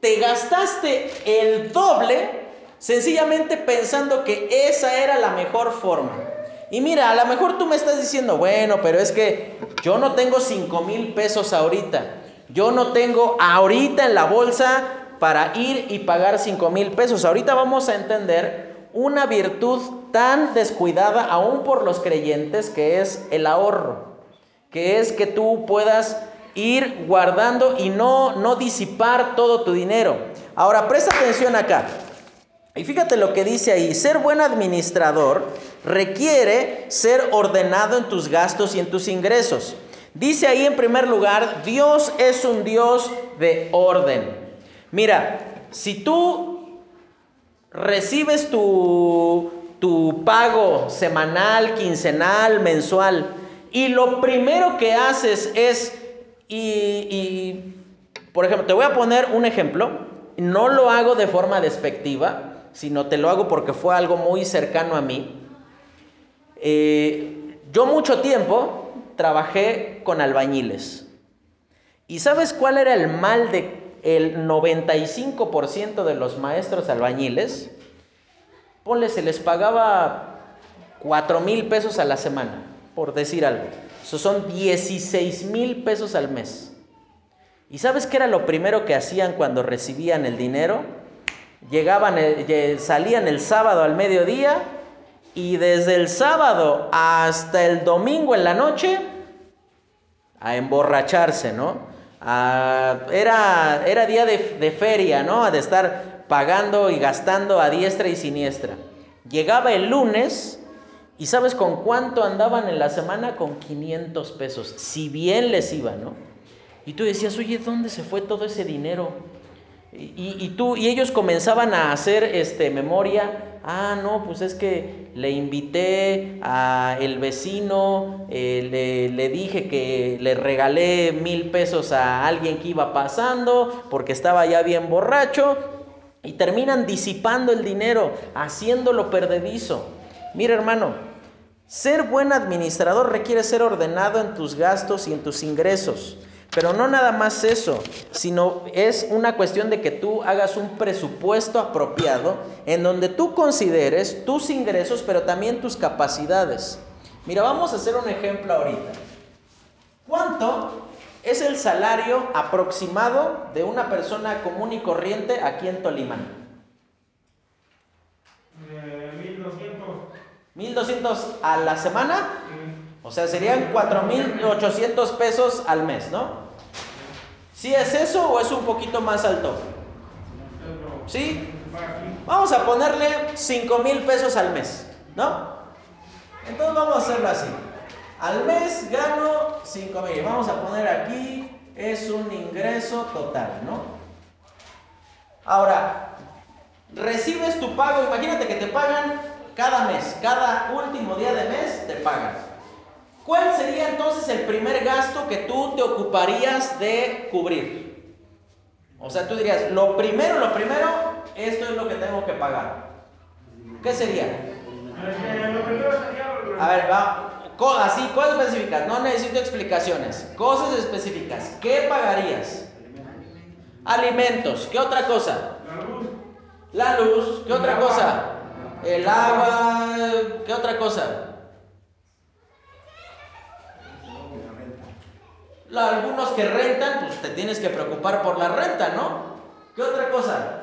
te gastaste el doble sencillamente pensando que esa era la mejor forma. Y mira, a lo mejor tú me estás diciendo, bueno, pero es que yo no tengo 5 mil pesos ahorita. Yo no tengo ahorita en la bolsa para ir y pagar 5 mil pesos. Ahorita vamos a entender una virtud tan descuidada aún por los creyentes que es el ahorro. Que es que tú puedas ir guardando y no, no disipar todo tu dinero. Ahora, presta atención acá. Y fíjate lo que dice ahí, ser buen administrador requiere ser ordenado en tus gastos y en tus ingresos. Dice ahí en primer lugar, Dios es un Dios de orden. Mira, si tú recibes tu, tu pago semanal, quincenal, mensual, y lo primero que haces es, y, y por ejemplo, te voy a poner un ejemplo, no lo hago de forma despectiva, sino te lo hago porque fue algo muy cercano a mí. Eh, yo mucho tiempo trabajé con albañiles. ¿Y sabes cuál era el mal de el 95% de los maestros albañiles? Ponle, se les pagaba 4 mil pesos a la semana, por decir algo. Eso son 16 mil pesos al mes. ¿Y sabes qué era lo primero que hacían cuando recibían el dinero? Llegaban, salían el sábado al mediodía y desde el sábado hasta el domingo en la noche a emborracharse, ¿no? era, era día de, de feria, ¿no? De estar pagando y gastando a diestra y siniestra. Llegaba el lunes y ¿sabes con cuánto andaban en la semana? Con 500 pesos, si bien les iba, ¿no? Y tú decías, oye, ¿dónde se fue todo ese dinero? Y, tú, y ellos comenzaban a hacer este, memoria. Ah, no, pues es que le invité a el vecino, eh, le, le, dije que le regalé mil pesos a alguien que iba pasando porque estaba ya bien borracho. Y terminan disipando el dinero, haciéndolo perdedizo. Mira, hermano, ser buen administrador requiere ser ordenado en tus gastos y en tus ingresos. Pero no nada más eso, sino es una cuestión de que tú hagas un presupuesto apropiado en donde tú consideres tus ingresos, pero también tus capacidades. Mira, vamos a hacer un ejemplo ahorita. ¿Cuánto es el salario aproximado de una persona común y corriente aquí en Tolima? 1200 a la semana. O sea, serían 4800 pesos al mes, ¿no? ¿Sí es eso o es un poquito más alto? ¿Sí? Vamos a ponerle 5 mil pesos al mes, ¿no? Entonces vamos a hacerlo así. Al mes gano 5 mil. Vamos a poner aquí, es un ingreso total, ¿no? Ahora, recibes tu pago, imagínate que te pagan cada mes, cada último día de mes te pagan. ¿Cuál sería entonces el primer gasto que tú te ocuparías de cubrir? O sea, tú dirías, lo primero, lo primero, esto es lo que tengo que pagar. ¿Qué sería? A ver, va. Así, cosas específicas. No necesito explicaciones. Cosas específicas. ¿Qué pagarías? Alimentos. ¿Qué otra cosa? La luz. La luz. ¿Qué otra cosa? El agua. ¿Qué otra cosa? Algunos que rentan, pues te tienes que preocupar por la renta, ¿no? ¿Qué otra cosa?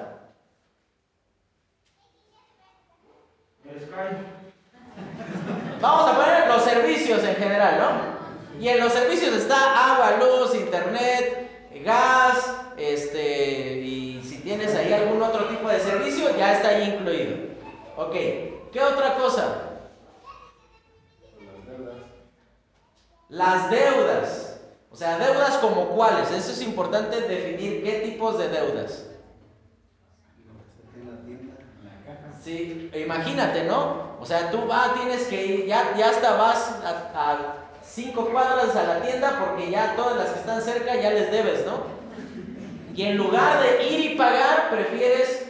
Vamos a poner los servicios en general, ¿no? Y en los servicios está agua, luz, internet, gas, este, y si tienes ahí algún otro tipo de servicio, ya está ahí incluido. Ok, ¿qué otra cosa? Las deudas. Las deudas. O sea, deudas como cuáles. Eso es importante definir qué tipos de deudas. Sí, imagínate, ¿no? O sea, tú vas, tienes que ir, ya, ya hasta vas a, cinco cuadras a la tienda porque ya todas las que están cerca ya les debes, ¿no? Y en lugar de ir y pagar, prefieres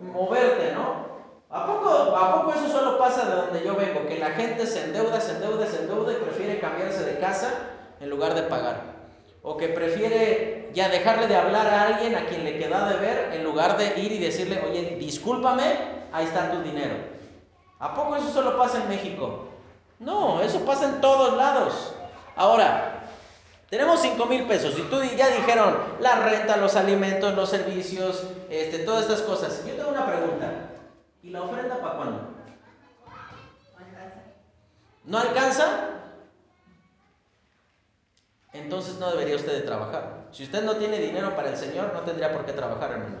moverte, ¿no? ¿A poco, ¿A poco eso solo pasa de donde yo vengo? Que la gente se endeuda, se endeuda, se endeuda y prefiere cambiarse de casa en lugar de pagar. O que prefiere ya dejarle de hablar a alguien a quien le queda de ver en lugar de ir y decirle, oye, discúlpame, ahí está tu dinero. ¿A poco eso solo pasa en México? No, eso pasa en todos lados. Ahora, tenemos 5 mil pesos y tú ya dijeron la renta, los alimentos, los servicios, este, todas estas cosas. Yo tengo una pregunta. ¿Y la ofrenda para cuándo? ¿No alcanza? Entonces no debería usted de trabajar. Si usted no tiene dinero para el Señor, no tendría por qué trabajar, hermano.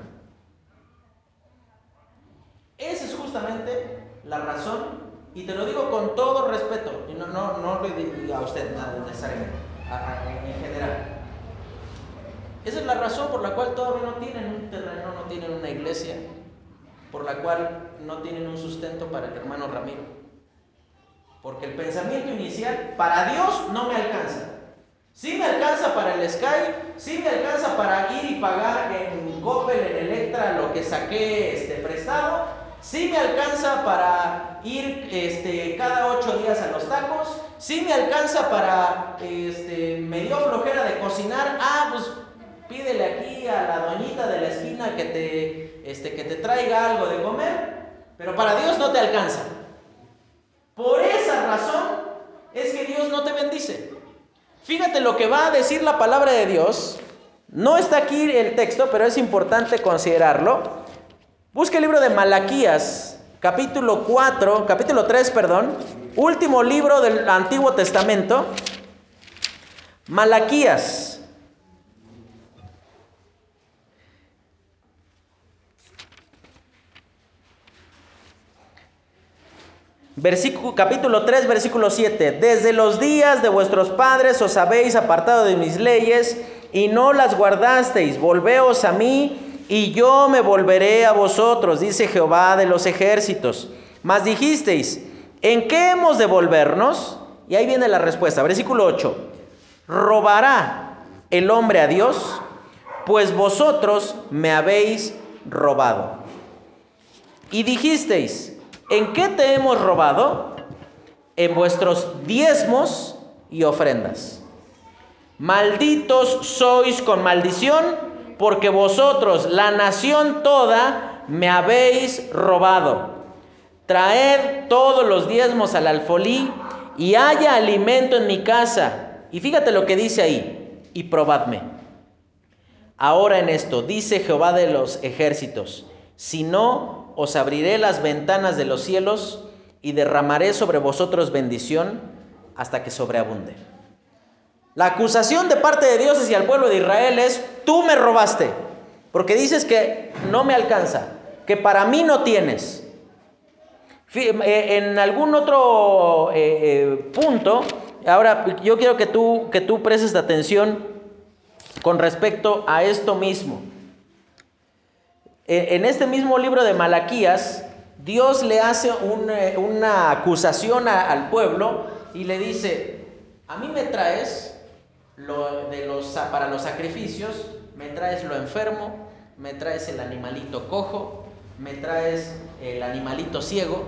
Esa es justamente la razón, y te lo digo con todo respeto, y no, no, no le digo a usted nada necesariamente, en general. Esa es la razón por la cual todavía no tienen un terreno, no tienen una iglesia, por la cual no tienen un sustento para el hermano Ramiro. Porque el pensamiento inicial, para Dios no me alcanza. Sí me alcanza para el Sky, sí me alcanza para ir y pagar en Coppel, en Electra, lo que saqué este, prestado, sí me alcanza para ir este, cada ocho días a los tacos, sí me alcanza para, este, me dio flojera de cocinar, ah, pues pídele aquí a la doñita de la esquina que te, este, que te traiga algo de comer, pero para Dios no te alcanza. Por esa razón es que Dios no te bendice. Fíjate lo que va a decir la palabra de Dios. No está aquí el texto, pero es importante considerarlo. Busca el libro de Malaquías, capítulo 4, capítulo 3, perdón, último libro del Antiguo Testamento. Malaquías. Versículo, capítulo 3, versículo 7. Desde los días de vuestros padres os habéis apartado de mis leyes y no las guardasteis. Volveos a mí y yo me volveré a vosotros, dice Jehová de los ejércitos. Mas dijisteis, ¿en qué hemos de volvernos? Y ahí viene la respuesta. Versículo 8. ¿Robará el hombre a Dios? Pues vosotros me habéis robado. Y dijisteis, ¿En qué te hemos robado? En vuestros diezmos y ofrendas. Malditos sois con maldición, porque vosotros, la nación toda, me habéis robado. Traed todos los diezmos al alfolí y haya alimento en mi casa. Y fíjate lo que dice ahí, y probadme. Ahora en esto, dice Jehová de los ejércitos, si no os abriré las ventanas de los cielos y derramaré sobre vosotros bendición hasta que sobreabunde. La acusación de parte de Dios hacia el pueblo de Israel es, tú me robaste, porque dices que no me alcanza, que para mí no tienes. Eh, en algún otro eh, eh, punto, ahora yo quiero que tú, que tú prestes atención con respecto a esto mismo. En este mismo libro de Malaquías, Dios le hace eh, una acusación al pueblo y le dice, a mí me traes para los sacrificios, me traes lo enfermo, me traes el animalito cojo, me traes el animalito ciego,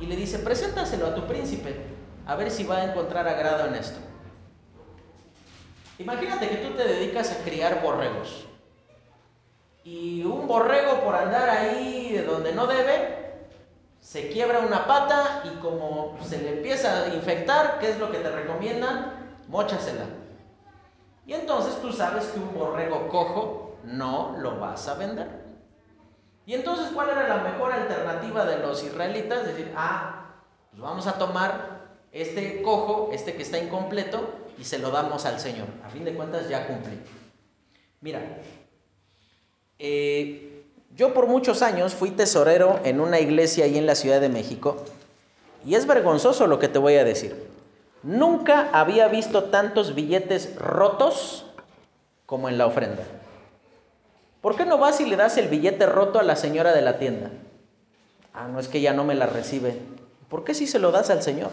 y le dice, preséntaselo a tu príncipe, a ver si va a encontrar agrado en esto. Imagínate que tú te dedicas a criar borregos y un borrego por andar ahí de donde no debe, se quiebra una pata y como se le empieza a infectar, ¿qué es lo que te recomiendan? Móchasela. Y entonces tú sabes que un borrego cojo no lo vas a vender. Y entonces, ¿cuál era la mejor alternativa de los israelitas? Decir, ah, pues vamos a tomar este cojo, este que está incompleto, y se lo damos al Señor. A fin de cuentas ya cumplí. Mira, eh, yo por muchos años fui tesorero en una iglesia ahí en la Ciudad de México y es vergonzoso lo que te voy a decir. Nunca había visto tantos billetes rotos como en la ofrenda. ¿Por qué no vas y le das el billete roto a la señora de la tienda? Ah, no es que ella no me la recibe. ¿Por qué si se lo das al Señor?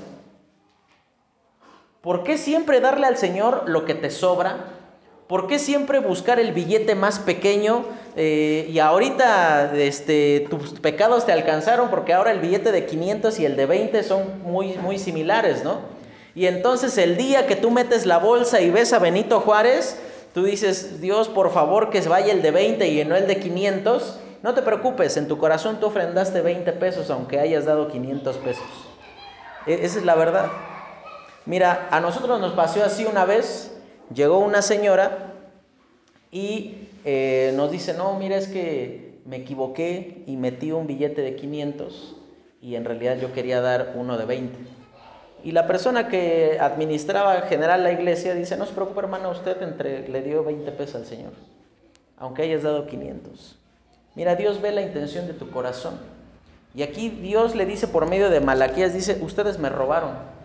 ¿Por qué siempre darle al Señor lo que te sobra ¿Por qué siempre buscar el billete más pequeño? Eh, y ahorita este, tus pecados te alcanzaron porque ahora el billete de 500 y el de 20 son muy, muy similares, ¿no? Y entonces el día que tú metes la bolsa y ves a Benito Juárez, tú dices, Dios, por favor que se vaya el de 20 y no el de 500. No te preocupes, en tu corazón tú ofrendaste 20 pesos aunque hayas dado 500 pesos. E, esa es la verdad. Mira, a nosotros nos pasó así una vez Llegó una señora y eh, nos dice, no, mira, es que me equivoqué y metí un billete de 500 y en realidad yo quería dar uno de 20. Y la persona que administraba general la iglesia dice, no se preocupe hermano, usted entre, le dio 20 pesos al Señor, aunque hayas dado 500. Mira, Dios ve la intención de tu corazón. Y aquí Dios le dice por medio de Malaquías, dice, ustedes me robaron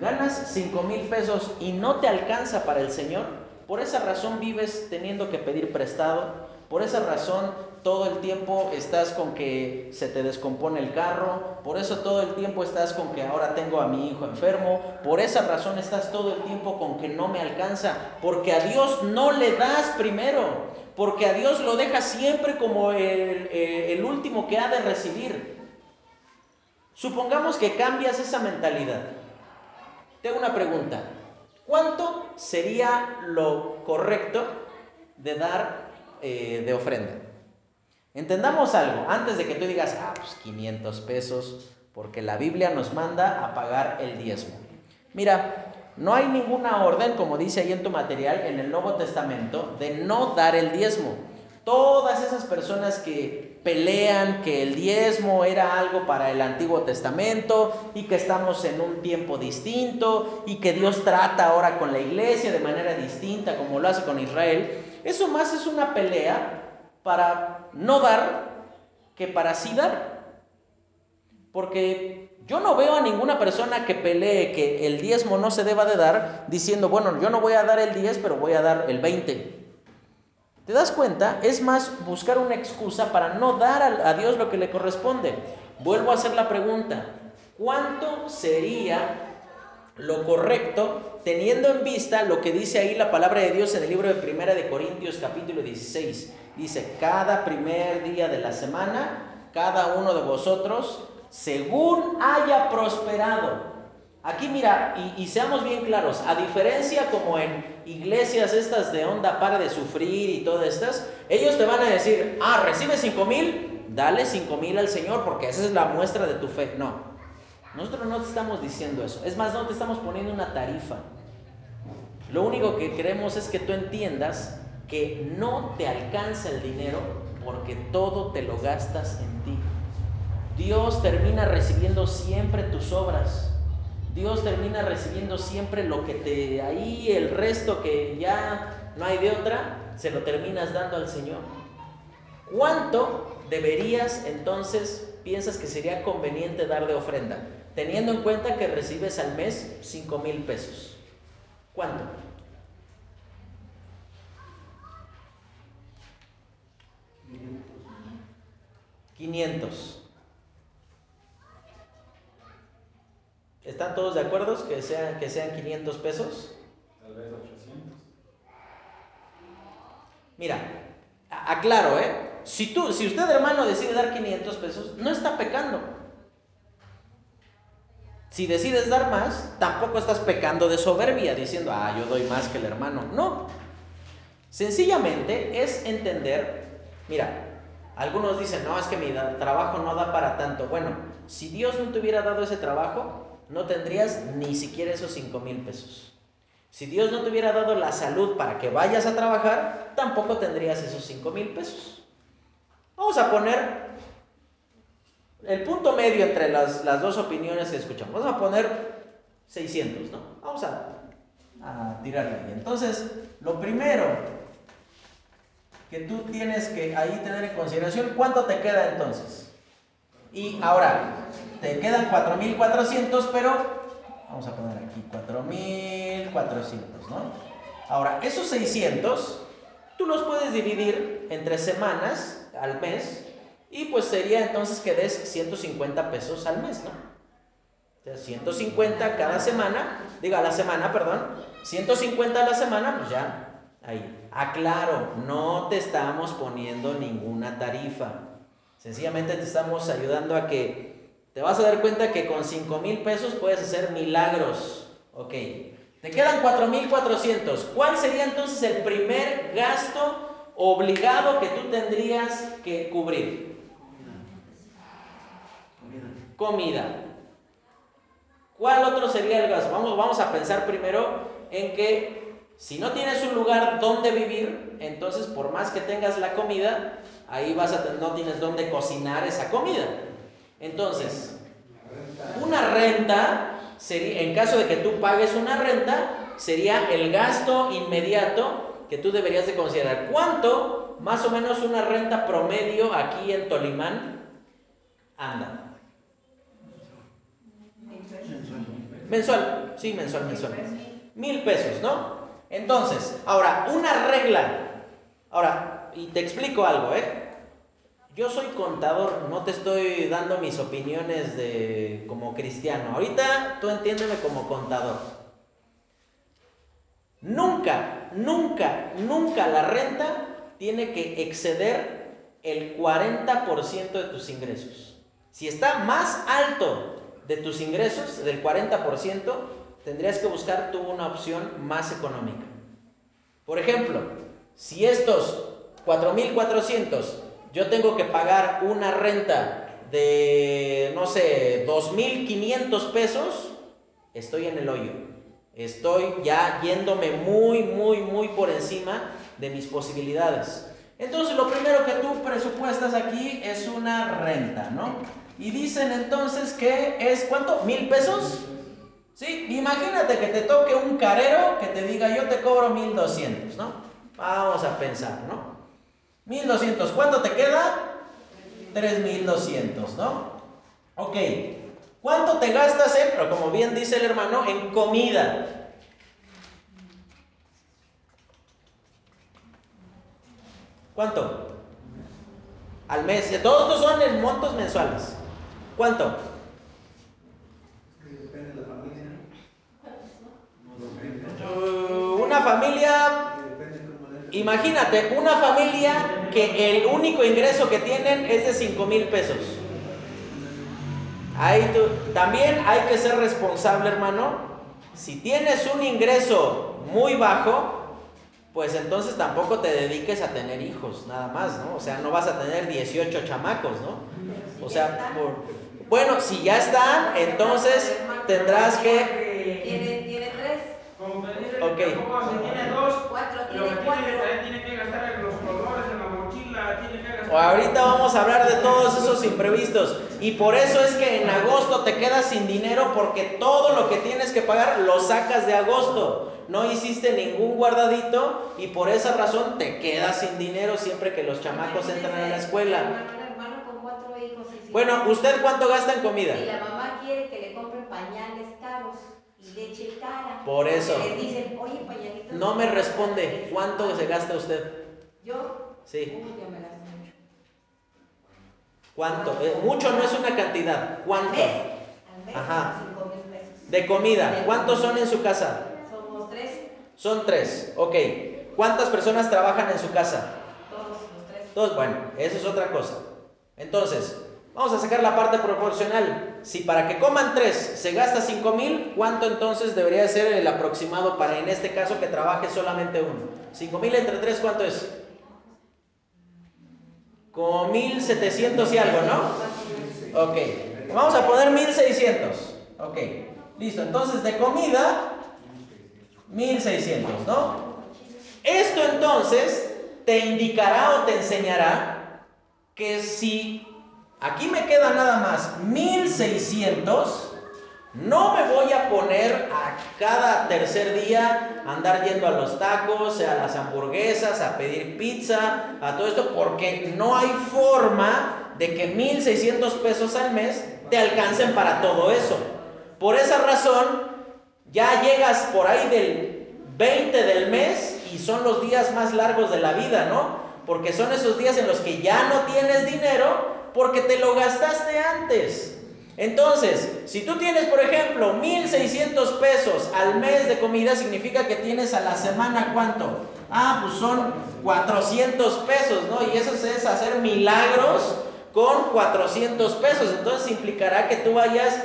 ganas 5 mil pesos y no te alcanza para el Señor, por esa razón vives teniendo que pedir prestado, por esa razón todo el tiempo estás con que se te descompone el carro, por eso todo el tiempo estás con que ahora tengo a mi hijo enfermo, por esa razón estás todo el tiempo con que no me alcanza, porque a Dios no le das primero, porque a Dios lo dejas siempre como el, eh, el último que ha de recibir. Supongamos que cambias esa mentalidad tengo una pregunta. ¿Cuánto sería lo correcto de dar eh, de ofrenda? Entendamos algo, antes de que tú digas, ah, pues 500 pesos, porque la Biblia nos manda a pagar el diezmo. Mira, no hay ninguna orden, como dice ahí en tu material, en el Nuevo Testamento, de no dar el diezmo. Todas esas personas que pelean que el diezmo era algo para el Antiguo Testamento y que estamos en un tiempo distinto y que Dios trata ahora con la iglesia de manera distinta como lo hace con Israel, eso más es una pelea para no dar que para sí dar. Porque Yo no veo a ninguna persona que pelee que el diezmo no se deba de dar diciendo, bueno, yo no voy a dar el 10, pero voy a dar el 20. ¿Te das cuenta? Es más buscar una excusa para no dar a, Dios lo que le corresponde. Vuelvo a hacer la pregunta. ¿Cuánto sería lo correcto teniendo en vista lo que dice ahí la palabra de Dios en el libro de Primera de Corintios capítulo 16? Dice, cada primer día de la semana, cada uno de vosotros según haya prosperado. Aquí mira, y, seamos bien claros, a diferencia como en iglesias estas de onda para de sufrir y todas estas, ellos te van a decir, ah, recibe cinco mil, dale cinco mil al Señor porque esa es la muestra de tu fe. No, nosotros no te estamos diciendo eso. Es más, no te estamos poniendo una tarifa. Lo único que queremos es que tú entiendas que no te alcanza el dinero porque todo te lo gastas en ti. Dios termina recibiendo siempre tus obras. Dios termina recibiendo siempre lo que te ahí, el resto que ya no hay de otra, se lo terminas dando al Señor. ¿Cuánto deberías entonces, piensas que sería conveniente dar de ofrenda? Teniendo en cuenta que recibes al mes 5 mil pesos. ¿Cuánto? 500. ¿Están todos de acuerdo que sean, que sean 500 pesos? Tal vez 800. Mira, aclaro, ¿eh? Si, tú, si usted hermano decide dar 500 pesos, no está pecando. Si decides dar más, tampoco estás pecando de soberbia diciendo, ah, yo doy más que el hermano. No. Sencillamente es entender, mira, algunos dicen, no, es que mi trabajo no da para tanto. Bueno, si Dios no te hubiera dado ese trabajo, no tendrías ni siquiera esos 5 mil pesos. Si Dios no te hubiera dado la salud para que vayas a trabajar, tampoco tendrías esos 5 mil pesos. Vamos a poner el punto medio entre las, dos opiniones que escuchamos. Vamos a poner 600, ¿no? Vamos a, a tirarle ahí. Entonces, lo primero que tú tienes que ahí tener en consideración, ¿cuánto te queda entonces? Y ahora, te quedan 4.400, pero vamos a poner aquí 4.400, ¿no? Ahora, esos 600, tú los puedes dividir entre semanas al mes y pues sería entonces que des 150 pesos al mes, ¿no? O sea, 150 cada semana, diga la semana, perdón, 150 a la semana, pues ya, ahí. Aclaro, no te estamos poniendo ninguna tarifa. Sencillamente te estamos ayudando a que te vas a dar cuenta que con 5 mil pesos puedes hacer milagros. Ok. Te quedan 4 mil 400. ¿Cuál sería entonces el primer gasto obligado que tú tendrías que cubrir? Comida. ¿Cuál otro sería el gasto? Vamos, vamos a pensar primero en que si no tienes un lugar donde vivir, entonces por más que tengas la comida, ahí vas a no tienes donde cocinar esa comida. Entonces, una renta sería, en caso de que tú pagues una renta, sería el gasto inmediato que tú deberías de considerar. ¿Cuánto más o menos una renta promedio aquí en Tolimán anda? Mensual, sí, mensual, mensual. Mil pesos, ¿no? Entonces, ahora, una regla. Ahora, y te explico algo, ¿eh? Yo soy contador, no te estoy dando mis opiniones de como cristiano. Ahorita tú entiéndeme como contador. Nunca, nunca, nunca la renta tiene que exceder el 40% de tus ingresos. Si está más alto de tus ingresos, del 40%, tendrías que buscar tú una opción más económica. Por ejemplo, si estos 4.400 yo tengo que pagar una renta de, no sé, 2.500 pesos, estoy en el hoyo. Estoy ya yéndome muy, muy, muy por encima de mis posibilidades. Entonces, lo primero que tú presupuestas aquí es una renta, ¿no? Y dicen entonces que es, ¿cuánto? ¿Mil pesos? Sí, imagínate que te toque un carero que te diga, yo te cobro 1200, ¿no? Vamos a pensar, ¿no? 1200. ¿Cuánto te queda? 3200, ¿no? Ok. ¿Cuánto te gastas en, pero como bien dice el hermano, en comida? ¿Cuánto? Al mes. Todos estos son en montos mensuales. ¿Cuánto? Depende de la familia. Uh, una familia, imagínate, una familia que el único ingreso que tienen es de 5 mil pesos. Ahí tú, también hay que ser responsable, hermano. Si tienes un ingreso muy bajo, pues entonces tampoco te dediques a tener hijos, nada más, ¿no? O sea, no vas a tener 18 chamacos, ¿no? O sea, bueno, si ya están, entonces tendrás que... Tiene dos, Cuatro, lo que tiene tiene que tiene que gastar en los colores, en la mochila, tiene que gastar. Ahorita vamos a hablar de todos esos imprevistos. Y por eso es que en agosto te quedas sin dinero porque todo lo que tienes que pagar lo sacas de agosto. No hiciste ningún guardadito y por esa razón te quedas sin dinero siempre que los chamacos entran a la escuela. Si- Bueno, ¿usted cuánto gasta en comida? Y la mamá quiere que le compren pañales caros leche cara. Por eso. Porque Les dicen, oye. No me responde. ¿Cuánto se gasta usted? Yo. Sí. Uy, yo me gasto mucho. ¿Cuánto? Eh, mucho no es una cantidad. Al ¿Cuánto? mes. Al mes. Ajá. Cinco mil pesos. De comida. ¿Cuántos son en su casa? Somos tres. Son tres. Ok. ¿Cuántas personas trabajan en su casa? Todos los tres. Bueno, eso es otra cosa. Entonces, vamos a sacar la parte proporcional. Si para que coman tres se gasta 5 mil, ¿cuánto entonces debería ser el aproximado para en este caso que trabaje solamente uno? 5 mil entre tres, ¿cuánto es? Como 1700 y algo, ¿no? Ok. Vamos a poner 1600. Ok. Listo. Entonces, de comida, 1600, ¿no? Esto entonces te indicará o te enseñará que si aquí me queda nada más 1600, no me voy a poner a cada tercer día a andar yendo a los tacos, a las hamburguesas, a pedir pizza, a todo esto, porque no hay forma de que 1600 pesos al mes te alcancen para todo eso. Por esa razón, ya llegas por ahí del 20 del mes y son los días más largos de la vida, ¿no? Porque son esos días en los que ya no tienes dinero porque te lo gastaste antes. Entonces, si tú tienes, por ejemplo, 1600 pesos al mes de comida, significa que tienes a la semana cuánto? Ah, pues son 400 pesos, ¿no? Y eso es hacer milagros con 400 pesos. Entonces implicará que tú vayas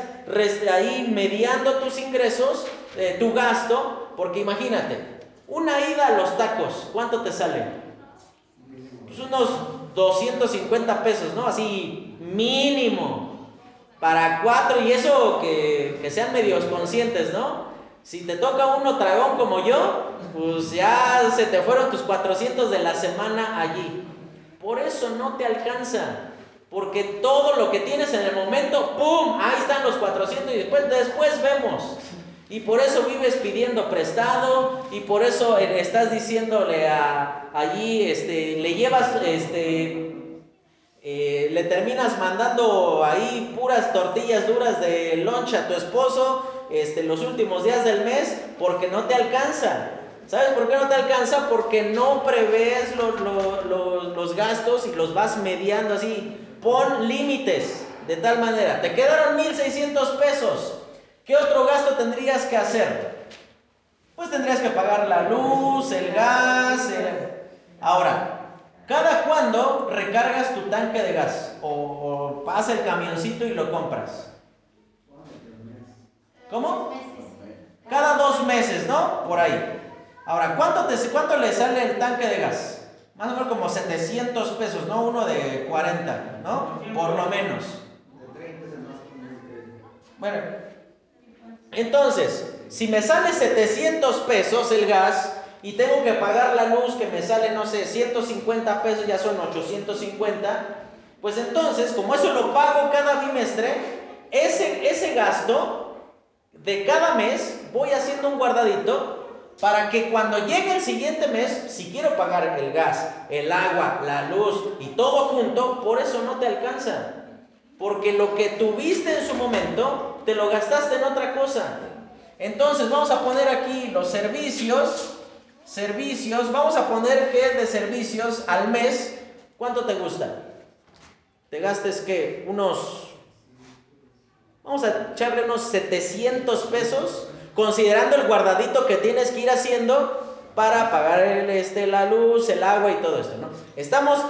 ahí mediando tus ingresos, eh, tu gasto, porque imagínate, una ida a los tacos, ¿cuánto te sale? Pues unos 250 pesos, ¿no? Así mínimo. Para cuatro y eso que, que sean medios conscientes, ¿no? Si te toca uno tragón como yo, pues ya se te fueron tus 400 de la semana allí. Por eso no te alcanza. Porque todo lo que tienes en el momento, ¡pum! Ahí están los 400 y después, después vemos. Y por eso vives pidiendo prestado y por eso eh, estás diciéndole a allí, este, le llevas, este, eh, le terminas mandando ahí puras tortillas duras de lunch a tu esposo, este, los últimos días del mes porque no te alcanza. ¿Sabes por qué no te alcanza? Porque no prevés los gastos y los vas mediando así. Pon límites de tal manera. Te quedaron 1.600 pesos. ¿Qué otro gasto tendrías que hacer? Pues tendrías que pagar la luz, el gas. el- Ahora, ¿cada cuándo recargas tu tanque de gas? O, o pasa el camioncito y lo compras. ¿Cómo? Cada dos meses, ¿no? Por ahí. Ahora, ¿cuánto, te, ¿cuánto le sale el tanque de gas? Más o menos como 700 pesos, ¿no? Uno de 40, ¿no? Por lo menos. De 30 es el más común de 30. Bueno, entonces, si me sale 700 pesos el gas y tengo que pagar la luz que me sale, no sé, 150 pesos, ya son 850, pues entonces, como eso lo pago cada bimestre, ese, ese gasto de cada mes voy haciendo un guardadito para que cuando llegue el siguiente mes, si quiero pagar el gas, el agua, la luz y todo junto, por eso no te alcanza. Porque lo que tuviste en su momento, te lo gastaste en otra cosa. Entonces vamos a poner aquí los servicios. Servicios, vamos a poner que de servicios al mes, ¿cuánto te gusta? Te gastes que unos, vamos a echarle unos 700 pesos, considerando el guardadito que tienes que ir haciendo para pagar este, la luz, el agua y todo esto, ¿no? Estamos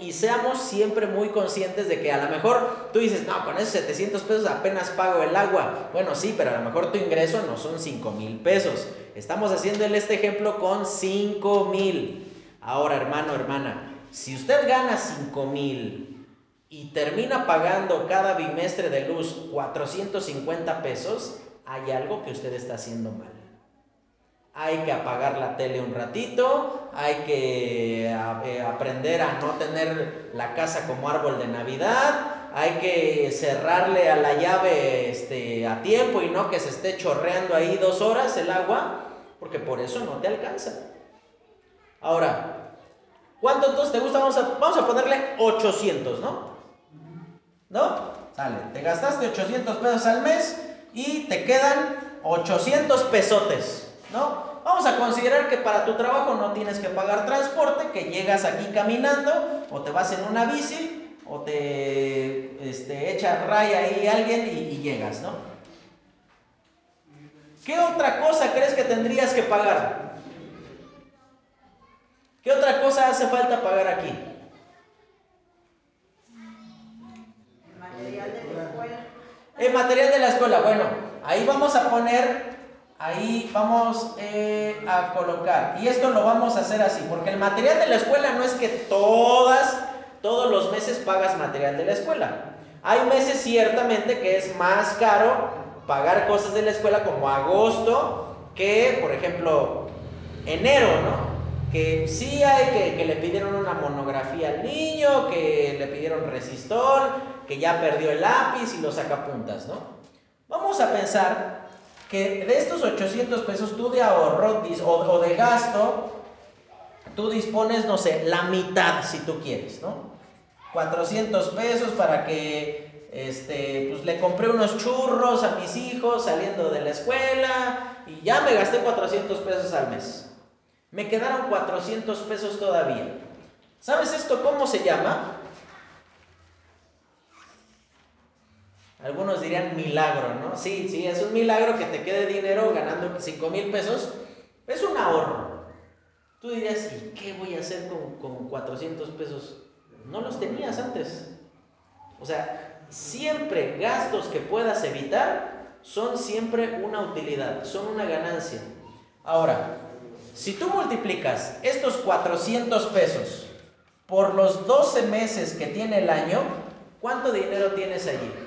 y, seamos siempre muy conscientes de que a lo mejor tú dices, no, con esos 700 pesos apenas pago el agua. Bueno, sí, pero a lo mejor tu ingreso no son 5 mil pesos. Estamos haciéndole este ejemplo con 5 mil. Ahora, hermano, hermana, si usted gana 5 mil y termina pagando cada bimestre de luz 450 pesos, hay algo que usted está haciendo mal hay que apagar la tele un ratito, hay que eh, aprender a no tener la casa como árbol de Navidad, hay que cerrarle a la llave este, a tiempo y no que se esté chorreando ahí dos horas el agua, porque por eso no te alcanza. Ahora, ¿cuánto entonces te gusta? Vamos a, vamos a ponerle 800, ¿no? ¿No? Sale, te gastaste 800 pesos al mes y te quedan 800 pesotes. ¿No? Vamos a considerar que para tu trabajo no tienes que pagar transporte, que llegas aquí caminando, o te vas en una bici, o te este, echa raya ahí alguien y, y llegas, ¿no? ¿Qué otra cosa crees que tendrías que pagar? ¿Qué otra cosa hace falta pagar aquí? El material de la escuela. El material de la escuela, bueno, ahí vamos a poner Ahí vamos eh, a colocar. Y esto lo vamos a hacer así, porque el material de la escuela no es que todas, todos los meses pagas material de la escuela. Hay meses ciertamente que es más caro pagar cosas de la escuela como agosto que, por ejemplo, enero, ¿no? Que sí hay que, que le pidieron una monografía al niño, que le pidieron resistor, que ya perdió el lápiz y los sacapuntas, ¿no? Vamos a pensar de estos 800 pesos tú de ahorro o, de gasto, tú dispones, no sé, la mitad si tú quieres, ¿no? 400 pesos para que este, pues le compré unos churros a mis hijos saliendo de la escuela y ya me gasté 400 pesos al mes. Me quedaron 400 pesos todavía. ¿Sabes esto cómo se llama? Algunos dirían milagro, ¿no? Sí, sí, es un milagro que te quede dinero ganando 5 mil pesos. Es un ahorro. Tú dirías, ¿y qué voy a hacer con, con 400 pesos? No los tenías antes. O sea, siempre gastos que puedas evitar son siempre una utilidad, son una ganancia. Ahora, si tú multiplicas estos 400 pesos por los 12 meses que tiene el año, ¿cuánto dinero tienes allí?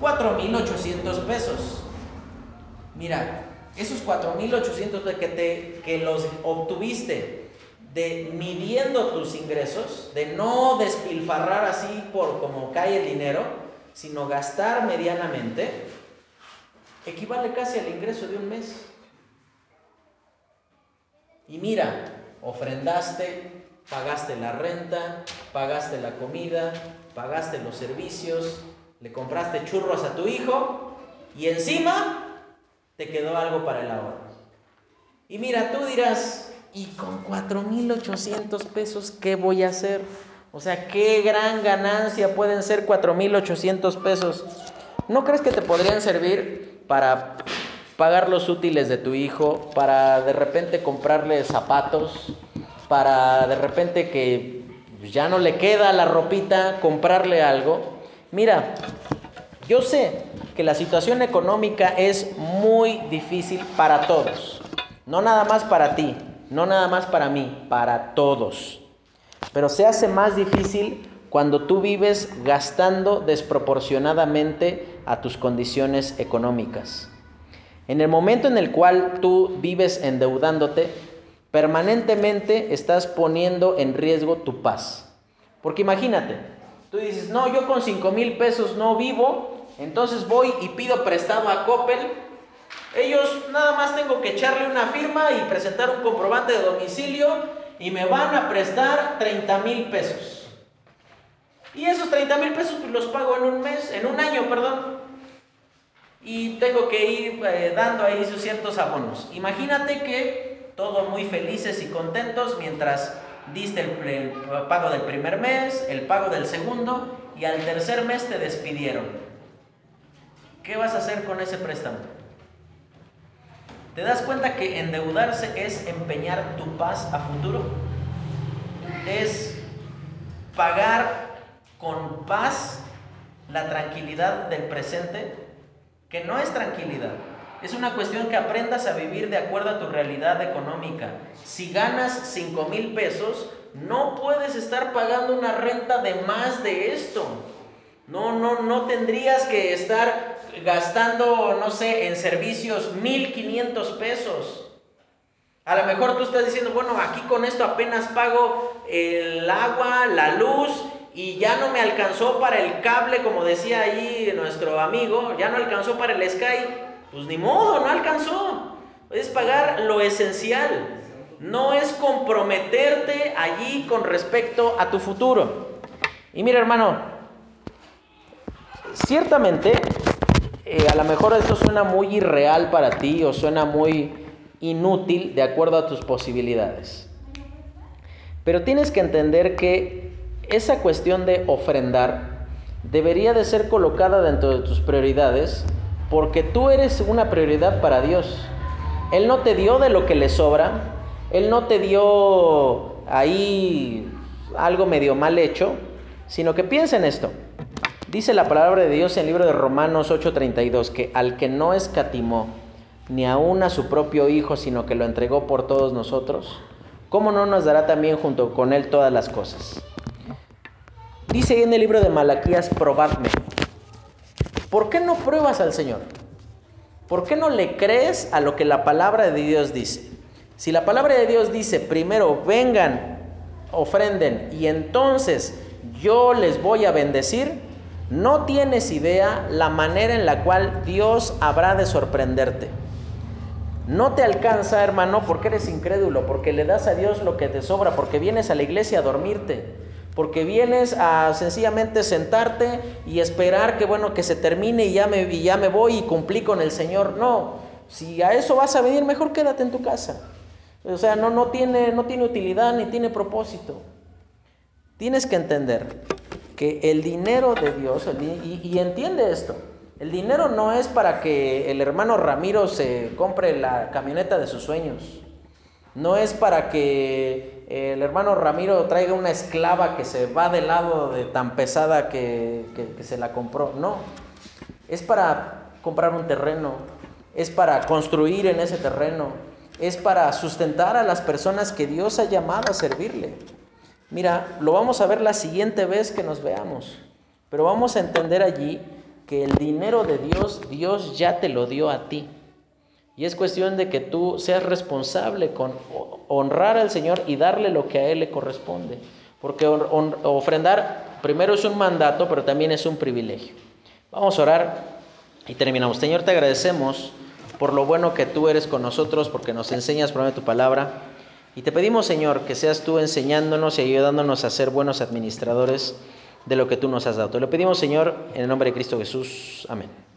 4.800 pesos. Mira, esos 4.800 que, te, que los obtuviste de midiendo tus ingresos, de no despilfarrar así por como cae el dinero, sino gastar medianamente, equivale casi al ingreso de un mes. Y mira, ofrendaste, pagaste la renta, pagaste la comida, pagaste los servicios, le compraste churros a tu hijo y encima te quedó algo para el ahorro. Y mira, tú dirás, ¿y con 4.800 pesos qué voy a hacer? O sea, qué gran ganancia pueden ser 4.800 pesos. ¿No crees que te podrían servir para pagar los útiles de tu hijo, para de repente comprarle zapatos, para de repente que ya no le queda la ropita, comprarle algo? Mira, yo sé que la situación económica es muy difícil para todos. No nada más para ti, no nada más para mí, para todos. Pero se hace más difícil cuando tú vives gastando desproporcionadamente a tus condiciones económicas. En el momento en el cual tú vives endeudándote, permanentemente estás poniendo en riesgo tu paz. Porque imagínate, Tú dices, no, yo con 5 mil pesos no vivo, entonces voy y pido prestado a Coppel. Ellos nada más tengo que echarle una firma y presentar un comprobante de domicilio y me van a prestar 30 mil pesos. Y esos 30 mil pesos pues, los pago en un mes, en un año, perdón. Y tengo que ir eh, dando ahí sus ciertos abonos. Imagínate que todos muy felices y contentos mientras diste el, pago del primer mes, el pago del segundo y al tercer mes te despidieron. ¿Qué vas a hacer con ese préstamo? ¿Te das cuenta que endeudarse es empeñar tu paz a futuro? Es pagar con paz la tranquilidad del presente, que no es tranquilidad. Es una cuestión que aprendas a vivir de acuerdo a tu realidad económica. Si ganas 5 mil pesos, no puedes estar pagando una renta de más de esto. No, no, no tendrías que estar gastando, no sé, en servicios 1500 pesos. A lo mejor tú estás diciendo, bueno, aquí con esto apenas pago el agua, la luz y ya no me alcanzó para el cable, como decía ahí nuestro amigo, ya no alcanzó para el Sky. Pues ni modo, no alcanzó. Es pagar lo esencial. No es comprometerte allí con respecto a tu futuro. Y mira hermano, ciertamente eh, a lo mejor esto suena muy irreal para ti o suena muy inútil de acuerdo a tus posibilidades. Pero tienes que entender que esa cuestión de ofrendar debería de ser colocada dentro de tus prioridades porque tú eres una prioridad para Dios. Él no te dio de lo que le sobra, Él no te dio ahí algo medio mal hecho, sino que piensa en esto. Dice la palabra de Dios en el libro de Romanos 8:32 que al que no escatimó ni aún a su propio Hijo, sino que lo entregó por todos nosotros, ¿cómo no nos dará también junto con Él todas las cosas? Dice en el libro de Malaquías, probadme. ¿Por qué no pruebas al Señor? ¿Por qué no le crees a lo que la palabra de Dios dice? Si la palabra de Dios dice, primero vengan, ofrenden y entonces yo les voy a bendecir, no tienes idea la manera en la cual Dios habrá de sorprenderte. No te alcanza, hermano, porque eres incrédulo, porque le das a Dios lo que te sobra, porque vienes a la iglesia a dormirte, porque vienes a sencillamente sentarte y esperar que bueno, que se termine y ya me ya me voy y cumplí con el Señor. No, si a eso vas a venir, mejor quédate en tu casa. O sea, no no tiene no tiene utilidad ni tiene propósito. Tienes que entender que el dinero de Dios, y entiende esto, el dinero no es para que el hermano Ramiro se compre la camioneta de sus sueños. No es para que el hermano Ramiro traiga una esclava que se va del lado de tan pesada que, que, que, se la compró. No. Es para comprar un terreno. Es para construir en ese terreno. Es para sustentar a las personas que Dios ha llamado a servirle. Mira, lo vamos a ver la siguiente vez que nos veamos, pero vamos a entender allí que el dinero de Dios, Dios ya te lo dio a ti. Y es cuestión de que tú seas responsable con honrar al Señor y darle lo que a Él le corresponde. Porque ofrendar primero es un mandato, pero también es un privilegio. Vamos a orar y terminamos. Señor, te agradecemos por lo bueno que tú eres con nosotros, porque nos enseñas por tu palabra. Y te pedimos, Señor, que seas tú enseñándonos y ayudándonos a ser buenos administradores de lo que tú nos has dado. Te lo pedimos, Señor, en el nombre de Cristo Jesús. Amén.